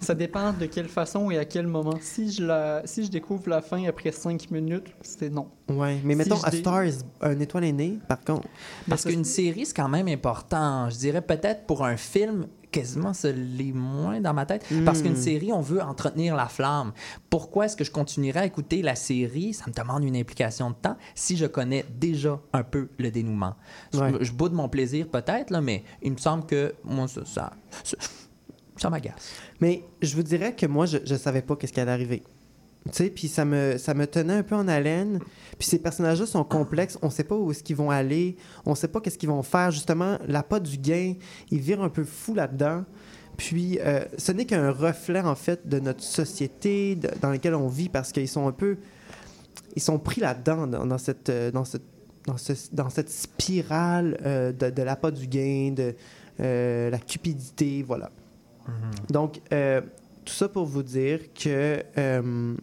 Ça dépend de quelle façon et à quel moment. Si je, la, si je découvre la fin après 5 minutes, c'est non. Ouais. Mais Si mettons, A dé- Star is un étoile est née, par contre. Parce ça, qu'une série, c'est quand même important. Je dirais peut-être pour un film, quasiment ce l'est moins dans ma tête. Parce qu'une Hmm. série, on veut entretenir la flamme. Pourquoi est-ce que je continuerais à écouter la série? Ça me demande une implication de temps si je connais déjà un peu le dénouement. Je- Ouais. Je, boude mon plaisir peut-être, là, mais il me semble que moi, ça, ça, ça, m'agace. Mais je vous dirais que moi, je ne savais pas qu'est-ce qui allait arriver. Tu sais, puis ça me, ça me tenait un peu en haleine. Puis ces personnages-là sont complexes. On ne sait pas où est-ce qu'ils vont aller. On ne sait pas qu'est-ce qu'ils vont faire. Justement, la du gain, ils virent un peu fou là-dedans. Puis euh, ce n'est qu'un reflet, en fait, de notre société dans laquelle on vit parce qu'ils sont un peu... Ils sont pris là-dedans, dans, cette... euh, Dans cette dans, ce- dans cette spirale euh, de, de l'appât du gain, de la cupidité, voilà. Donc, euh, tout ça pour vous dire que euh,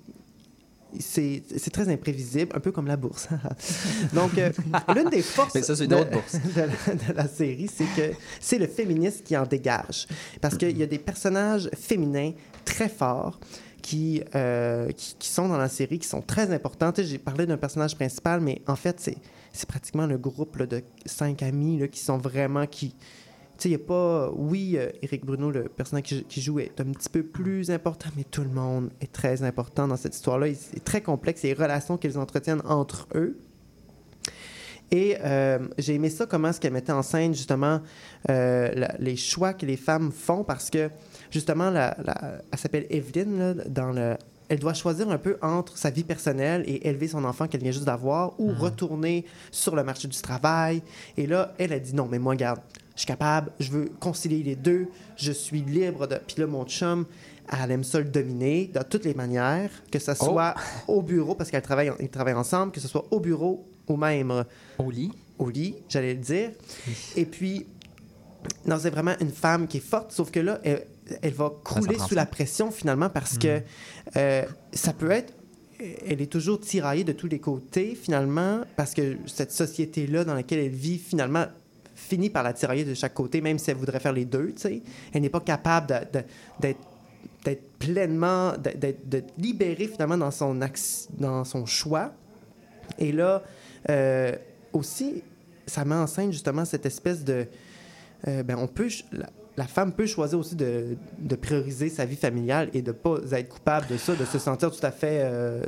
c'est c'est très imprévisible, un peu comme la bourse. Donc, euh, l'une des forces Mais ça, c'est une de, autre bourse. de la, de la série, c'est que c'est le féminisme qui en dégage. Parce qu'il y a des personnages féminins très forts qui, euh, qui, qui sont dans la série, qui sont très sais, J'ai parlé d'un personnage principal, mais en fait, c'est c'est pratiquement le groupe là, de cinq amis là, qui sont vraiment... qui tu sais, il n'y a pas. Oui, euh, Éric Bruno, le personnage qui, joue, est un petit peu plus important, mais tout le monde est très important dans cette histoire-là. C'est très complexe, les relations qu'ils entretiennent entre eux. Et euh, j'ai aimé ça, comment est-ce qu'elle mettait en scène, justement, euh, la- les choix que les femmes font, parce que, justement, la, la- elle s'appelle Evelyn, là, dans le. Elle doit choisir un peu entre sa vie personnelle et élever son enfant qu'elle vient juste d'avoir ou retourner sur le marché du travail. Et là, elle a dit non, mais moi, regarde, je suis capable, je veux concilier les deux, je suis libre de. Puis là, mon chum, elle aime ça le dominer de toutes les manières, que ce soit au bureau, parce qu'elles travaillent, ils travaillent ensemble, que ce soit au bureau ou même euh, Au lit. au lit, j'allais le dire. Et puis, non, c'est vraiment une femme qui est forte, sauf que là, elle, elle va crouler sous ça. la pression finalement parce que euh, ça peut être. Elle est toujours tiraillée de tous les côtés finalement parce que cette société-là dans laquelle elle vit finalement finit par la tirailler de chaque côté, même si elle voudrait faire les deux, tu sais. Elle n'est pas capable d'être pleinement, d'être- libérée finalement dans son, dans son choix. Et là, euh, aussi, ça met en scène justement cette espèce de... euh, ben, on peut... la femme peut choisir aussi de, de prioriser sa vie familiale et de pas être coupable de ça, de se sentir tout à fait, euh,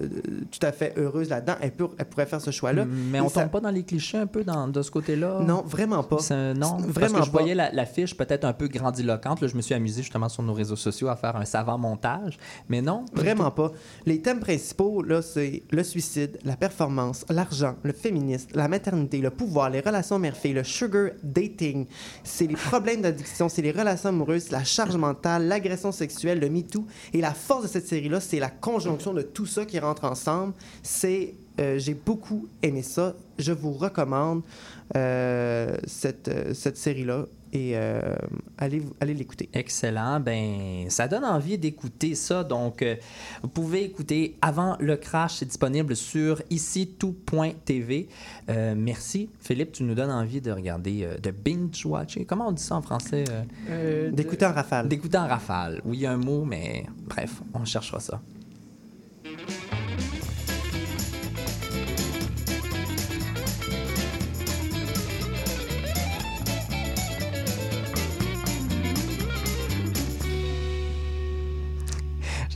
tout à fait heureuse là-dedans. Elle, peut, elle pourrait faire ce choix-là. Mais Et on ça- tombe pas dans les clichés un peu dans, de ce côté-là? Non, vraiment pas. C'est- non, C'est- parce vraiment que je voyais la, la fiche peut-être un peu grandiloquente. Là, je me suis amusé justement sur nos réseaux sociaux à faire un savant montage. Mais non. Vraiment pas. Les thèmes principaux, là, c'est le suicide, la performance, l'argent, le féminisme, la maternité, le pouvoir, les relations mère-fille, le sugar dating. C'est les problèmes d'addiction, c'est les relations amoureuses, la charge mentale, l'agression sexuelle, le MeToo. Et la force de cette série-là, c'est la conjonction de tout ça qui rentre ensemble. C'est... euh, J'ai beaucoup aimé ça. Je vous recommande euh, cette, euh, cette série-là. Et euh, allez, allez l'écouter. Excellent. Ben, ça donne envie d'écouter ça. Donc, euh, vous pouvez écouter Avant le crash. C'est disponible sur ici tout.tv. Euh, merci. Philippe, tu nous donnes envie de regarder, euh, de binge-watcher. Comment on dit ça en français? euh? Euh, de- D'écouter en rafale. D'écouter en rafale. Oui, il y a un mot, mais bref, on cherchera ça.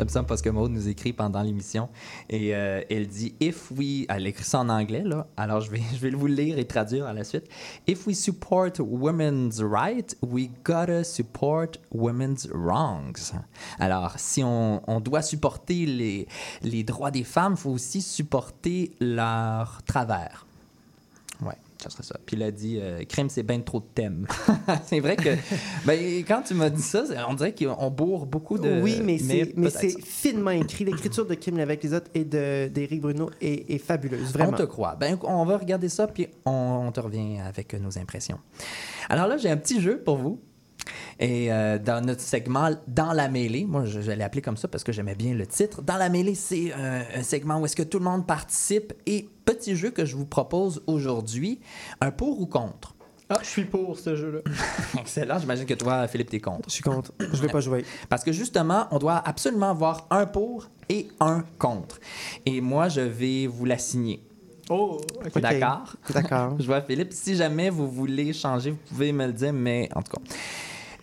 J'aime ça parce que Maud nous écrit pendant l'émission et euh, elle dit If we. Elle écrit ça en anglais, là. Alors je vais, je vais vous lire et traduire à la suite. If we support women's rights, we gotta support women's wrongs. Alors, si on, on doit supporter les, les droits des femmes, il faut aussi supporter leurs travers. Ça serait ça. Puis il a dit euh, crime, c'est bien trop de thèmes. c'est vrai que ben, quand tu m'as dit ça, on dirait qu'on bourre beaucoup de. oui, mais, c'est, mais c'est finement écrit. L'écriture de Kim Lévesque les autres et de, d'Éric Bruno est, est fabuleuse, vraiment. On te croit. Ben, on va regarder ça, puis on, on te revient avec nos impressions. Alors là, j'ai un petit jeu pour vous. Et euh, dans notre segment Dans la mêlée, moi je, je l'ai appelé comme ça parce que j'aimais bien le titre. Dans la mêlée, c'est euh, un segment où est-ce que tout le monde participe. Et petit jeu que je vous propose aujourd'hui, un pour ou contre? Ah, je suis pour ce jeu-là. Excellent, j'imagine que toi, Philippe, t'es contre. Je suis contre. Je vais pas jouer. Parce que justement, on doit absolument avoir un pour et un contre. Et moi, je vais vous l'assigner. Oh, ok. Ok. D'accord? D'accord. Je vois Philippe. Si jamais vous voulez changer, vous pouvez me le dire, mais en tout cas.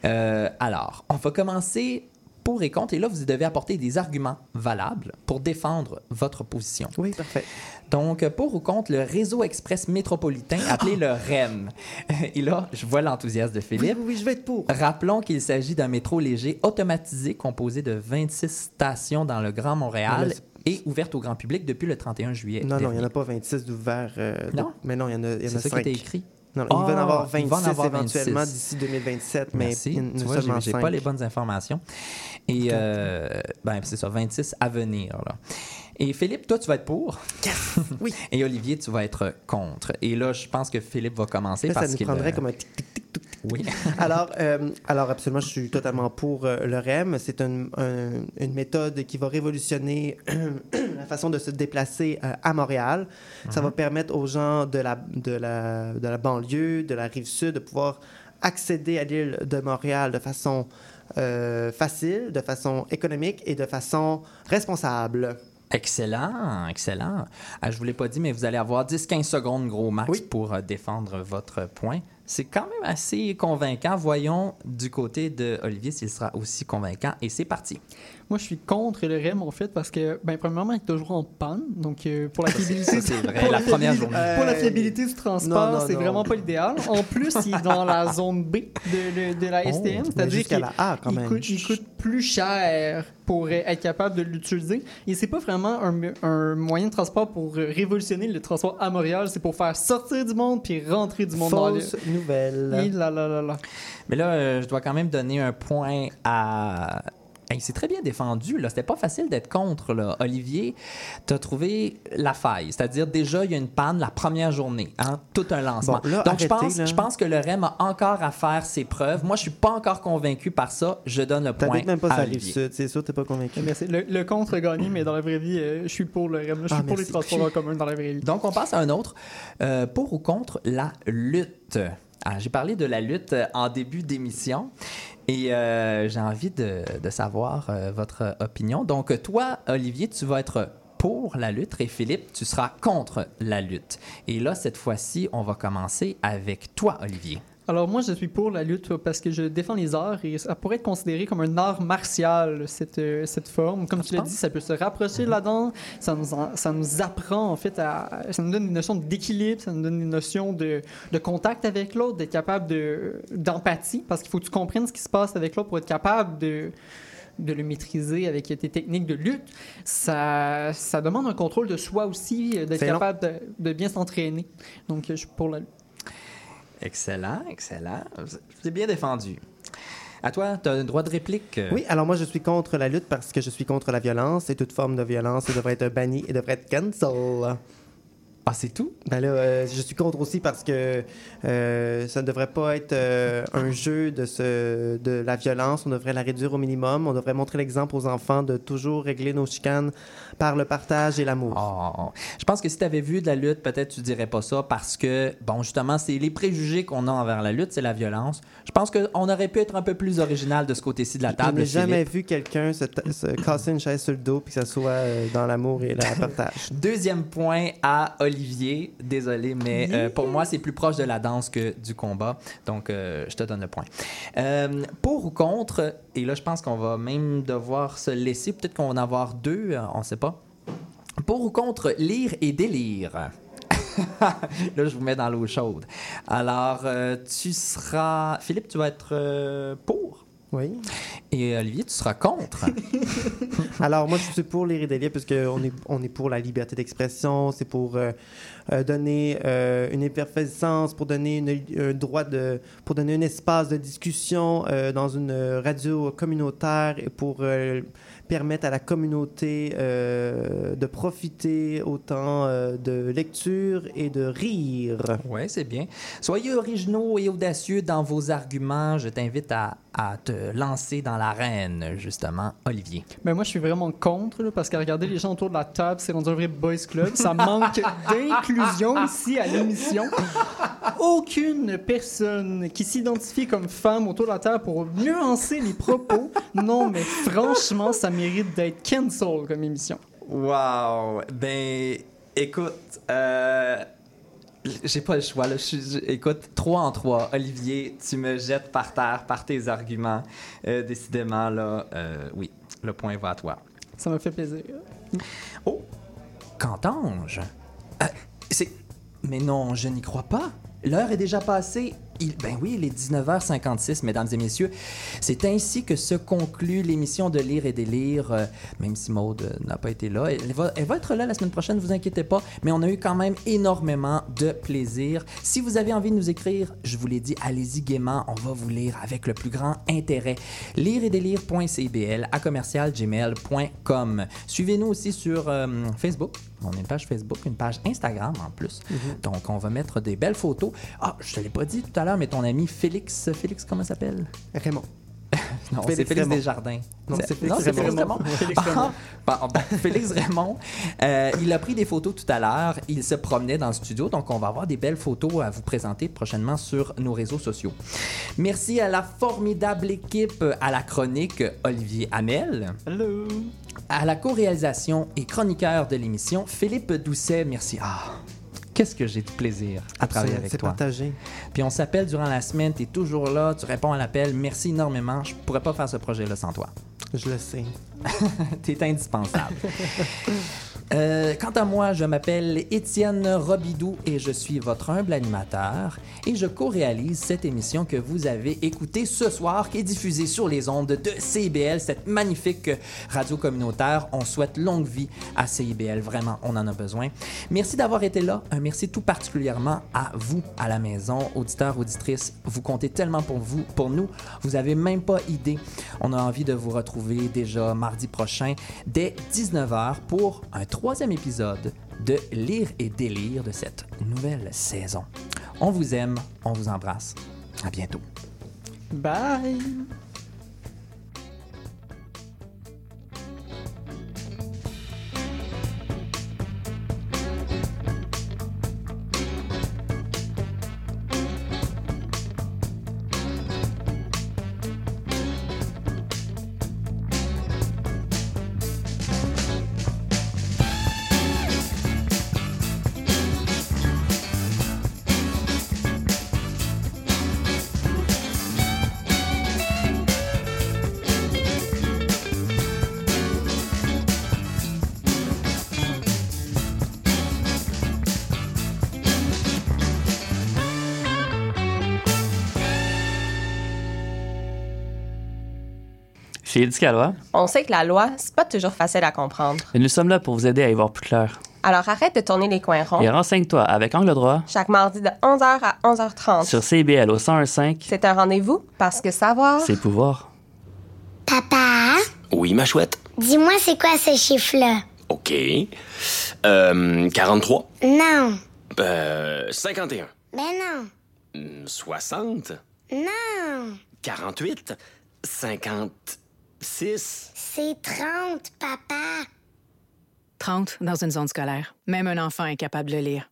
Euh, alors, on va commencer pour et contre. Et là, vous devez apporter des arguments valables pour défendre votre position. Oui, parfait. Donc, pour ou contre le réseau express métropolitain appelé le REM. Et là, je vois l'enthousiasme de Philippe. oui, oui, je vais être pour. Rappelons qu'il s'agit d'un métro léger automatisé composé de 26 stations dans le Grand Montréal et ouverte au grand public depuis le 31 juillet. Non, non, il n'y en a pas 26 d'ouverts. euh, Non? Mais non, il y en a, il y en C'est a ça qui 5. était écrit. Non, Ah, il va en avoir il 26 va en avoir éventuellement 26. d'ici 2027, mais Merci. en Tu a vois, j'ai- seulement j'ai 5. pas les bonnes informations. Et euh, ben, c'est ça, 26 à venir. Là. Et Philippe, toi, tu vas être pour? Oui. Et Olivier, tu vas être contre. Et là, je pense que Philippe va commencer Là, ça parce nous qu'il. prendrait euh, comme un tic tic. Oui. alors, euh, alors, absolument, je suis totalement pour euh, le REM. C'est une, un- une méthode qui va révolutionner la façon de se déplacer euh, à Montréal. Ça va permettre aux gens de la, de, la, de la banlieue, de la rive sud, de pouvoir accéder à l'île de Montréal de façon facile, de façon économique et de façon responsable. Excellent, excellent. Ah, je vous l'ai pas dit, mais vous allez avoir 10-15 secondes, gros max, Oui. pour défendre votre point. C'est quand même assez convaincant. Voyons du côté de Olivier s'il sera aussi convaincant. Et c'est parti. Moi, je suis contre le REM, en fait, parce que, ben, premièrement, il est toujours en panne. Donc, euh, pour la fiabilité, c'est vrai, la première journée. Pour la Euh, fiabilité du transport, c'est vraiment pas l'idéal. En plus, il est dans la zone B de, de- de la Oh, STM, c'est-à-dire qu'il la A, quand il même. coûte, il coûte plus cher pour euh, être capable de l'utiliser. Et c'est pas vraiment un, un moyen de transport pour euh, révolutionner le transport à Montréal, c'est pour faire sortir du monde puis rentrer du monde dans Fausse nouvelle. Et là, là, là, là. Mais là, euh, je dois quand même donner un point à. Hey, c'est très bien défendu. Là. C'était pas facile d'être contre. Là. Olivier, tu as trouvé la faille. C'est-à-dire, déjà, il y a une panne la première journée. Hein? Tout un lancement. Bon, là, Donc, je, pense, là. je pense que le REM a encore à faire ses preuves. Moi, je suis pas encore convaincu par ça. Je donne le point même pas à Olivier. c'est sûr, t'es pas convaincu. Merci. Le, le contre a gagné, mais dans la vraie vie, euh, je suis pour le REM. Je suis Ah, pour les merci. transports en commun dans la vraie vie. Donc, on passe à un autre. Euh, pour ou contre la lutte. Ah, J'ai parlé de la lutte euh, en début d'émission et euh, j'ai envie de, savoir euh, votre opinion. Donc, toi, Olivier, tu vas être pour la lutte et Philippe, tu seras contre la lutte. Et là, cette fois-ci, on va commencer avec toi, Olivier. Alors moi, je suis pour la lutte parce que je défends les arts et ça pourrait être considéré comme un art martial, cette, euh, cette forme. Comme tu l'as dit, ça peut se rapprocher Mhm. là-dedans. Ça nous, en- ça nous apprend, en fait, à... Ça nous donne une notion d'équilibre, ça nous donne une notion de, de contact avec l'autre, d'être capable de- d'empathie, parce qu'il faut que tu comprennes ce qui se passe avec l'autre pour être capable de de le maîtriser avec tes techniques de lutte, ça, ça demande un contrôle de soi aussi, euh, d'être capable de, de bien s'entraîner. Donc, je suis pour la lutte. Excellent, excellent. C'est bien défendu. À toi, tu as un droit de réplique? Oui, alors moi je suis contre la lutte parce que je suis contre la violence et toute forme de violence devrait être bannie et devrait être cancel. Ah, c'est tout? Ben là, euh, je suis contre aussi parce que euh, ça ne devrait pas être euh, un jeu de, ce, de la violence. On devrait la réduire au minimum. On devrait montrer l'exemple aux enfants de toujours régler nos chicanes par le partage et l'amour. Oh. Je pense que si tu avais vu de la lutte, peut-être tu dirais pas ça parce que, bon, justement, c'est les préjugés qu'on a envers la lutte, c'est la violence. Je pense qu'on aurait pu être un peu plus original de ce côté-ci de la Je table. n'ai jamais vu quelqu'un se, casser une chaise sur le dos puis que ça soit dans l'amour et le partage. Deuxième point à Olivier. Désolé, mais euh, pour moi, c'est plus proche de la danse que du combat. Donc, euh, je te donne le point. Euh, pour ou contre, et là, je pense qu'on va même devoir se laisser. Peut-être qu'on va en avoir deux, on ne sait pas. Pour ou contre lire et délire? là, je vous mets dans l'eau chaude. Alors, tu seras. Philippe, tu vas être pour? Oui. Et Olivier, tu seras contre. Alors, moi, je suis pour les Ridéliers parce qu'on est, on est pour la liberté d'expression, c'est pour euh, euh, donner euh, une effervescence, pour donner une, un droit de, pour donner un espace de discussion euh, dans une radio communautaire et pour permettre à la communauté de profiter autant de lecture et de rire. Oui, c'est bien. Soyez originaux et audacieux dans vos arguments. Je t'invite à, à te lancer dans l'arène, justement, Olivier. Ben moi, je suis vraiment contre, là, parce que regarder les gens autour de la table, c'est rendu un vrai boys club. Ça manque d'inclusion ici à l'émission. Aucune personne qui s'identifie comme femme autour de la table pour nuancer les propos. Non, mais franchement, ça mérite d'être cancel comme émission. Wow! Ben, écoute, euh, j'ai pas le choix. Là. Je écoute, 3 en 3. Olivier, tu me jettes par terre par tes arguments. Euh, décidément, là, euh, oui, le point va à toi. Ça me fait plaisir. Oh, Cantange? Euh, c'est... Mais non, je n'y crois pas. L'heure est déjà passée. Il... Ben oui, il est 19h56, mesdames et messieurs. C'est ainsi que se conclut l'émission de Lire et délire, euh, même si Maude euh, n'a pas été là. Elle va, elle va être là la semaine prochaine, vous inquiétez pas, mais on a eu quand même énormément de plaisir. Si vous avez envie de nous écrire, je vous l'ai dit, allez-y gaiement, on va vous lire avec le plus grand intérêt. Lire et délire.cbl à commercialgmail.com. Suivez-nous aussi sur euh, Facebook. On a une page Facebook, une page Instagram en plus. Donc, on va mettre des belles photos. Ah, je te l'ai pas dit tout à l'heure, mais ton ami Félix, Félix, comment il s'appelle? Raymond. Non, Félix c'est Félix Raymond. Desjardins. Non, c'est Félix Raymond. Félix Raymond. Félix Raymond. Ah, bon, Félix Raymond, euh, il a pris des photos tout à l'heure. Il se promenait dans le studio, donc on va avoir des belles photos à vous présenter prochainement sur nos réseaux sociaux. Merci à la formidable équipe à la chronique Olivier Hamel. Hello! À la co-réalisation et chroniqueur de l'émission, Philippe Doucet. Merci. Ah, qu'est-ce que j'ai de plaisir à travailler avec C'est toi? partagé. Puis on s'appelle durant la semaine, tu es toujours là, tu réponds à l'appel. Merci énormément. Je pourrais pas faire ce projet-là sans toi. Je le sais. tu es indispensable. Euh, quant à moi, je m'appelle Étienne Robidou et je suis votre humble animateur et je co-réalise cette émission que vous avez écoutée ce soir qui est diffusée sur les ondes de CIBL, cette magnifique radio communautaire. On souhaite longue vie à CIBL, vraiment, on en a besoin. Merci d'avoir été là. Un merci tout particulièrement à vous à la maison, auditeurs, auditrices. Vous comptez tellement pour vous, pour nous. Vous avez même pas idée. On a envie de vous retrouver déjà mardi prochain dès 19h pour un troisième épisode de Lire et délire de cette nouvelle saison. On vous aime, on vous embrasse. À bientôt. Bye! Chez On sait que la loi, c'est pas toujours facile à comprendre. et nous sommes là pour vous aider à y voir plus clair. Alors arrête de tourner les coins ronds. Et renseigne-toi avec Angle droit Chaque mardi de 11h à 11h30. sur CBL au 1015, C'est un rendez-vous parce que savoir... c'est pouvoir. Papa, Oui, ma chouette. dis-moi c'est quoi ce chiffre-là? OK. Euh, 43. Non. Euh, 51. Ben non. Hmm, 60. Non. 48. 56. C'est 30, papa. 30 dans une zone scolaire. Même un enfant est capable de lire.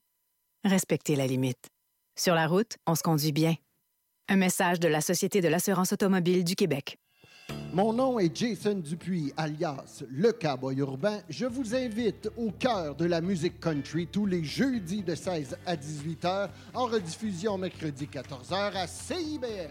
Respectez la limite. Sur la route, on se conduit bien. Un message de la Société de l'assurance automobile du Québec. Mon nom est Jason Dupuis, alias Le Cowboy Urbain. Je vous invite au cœur de la musique country tous les jeudis de 16 à 18 heures, en rediffusion mercredi 14 heures à CIBL.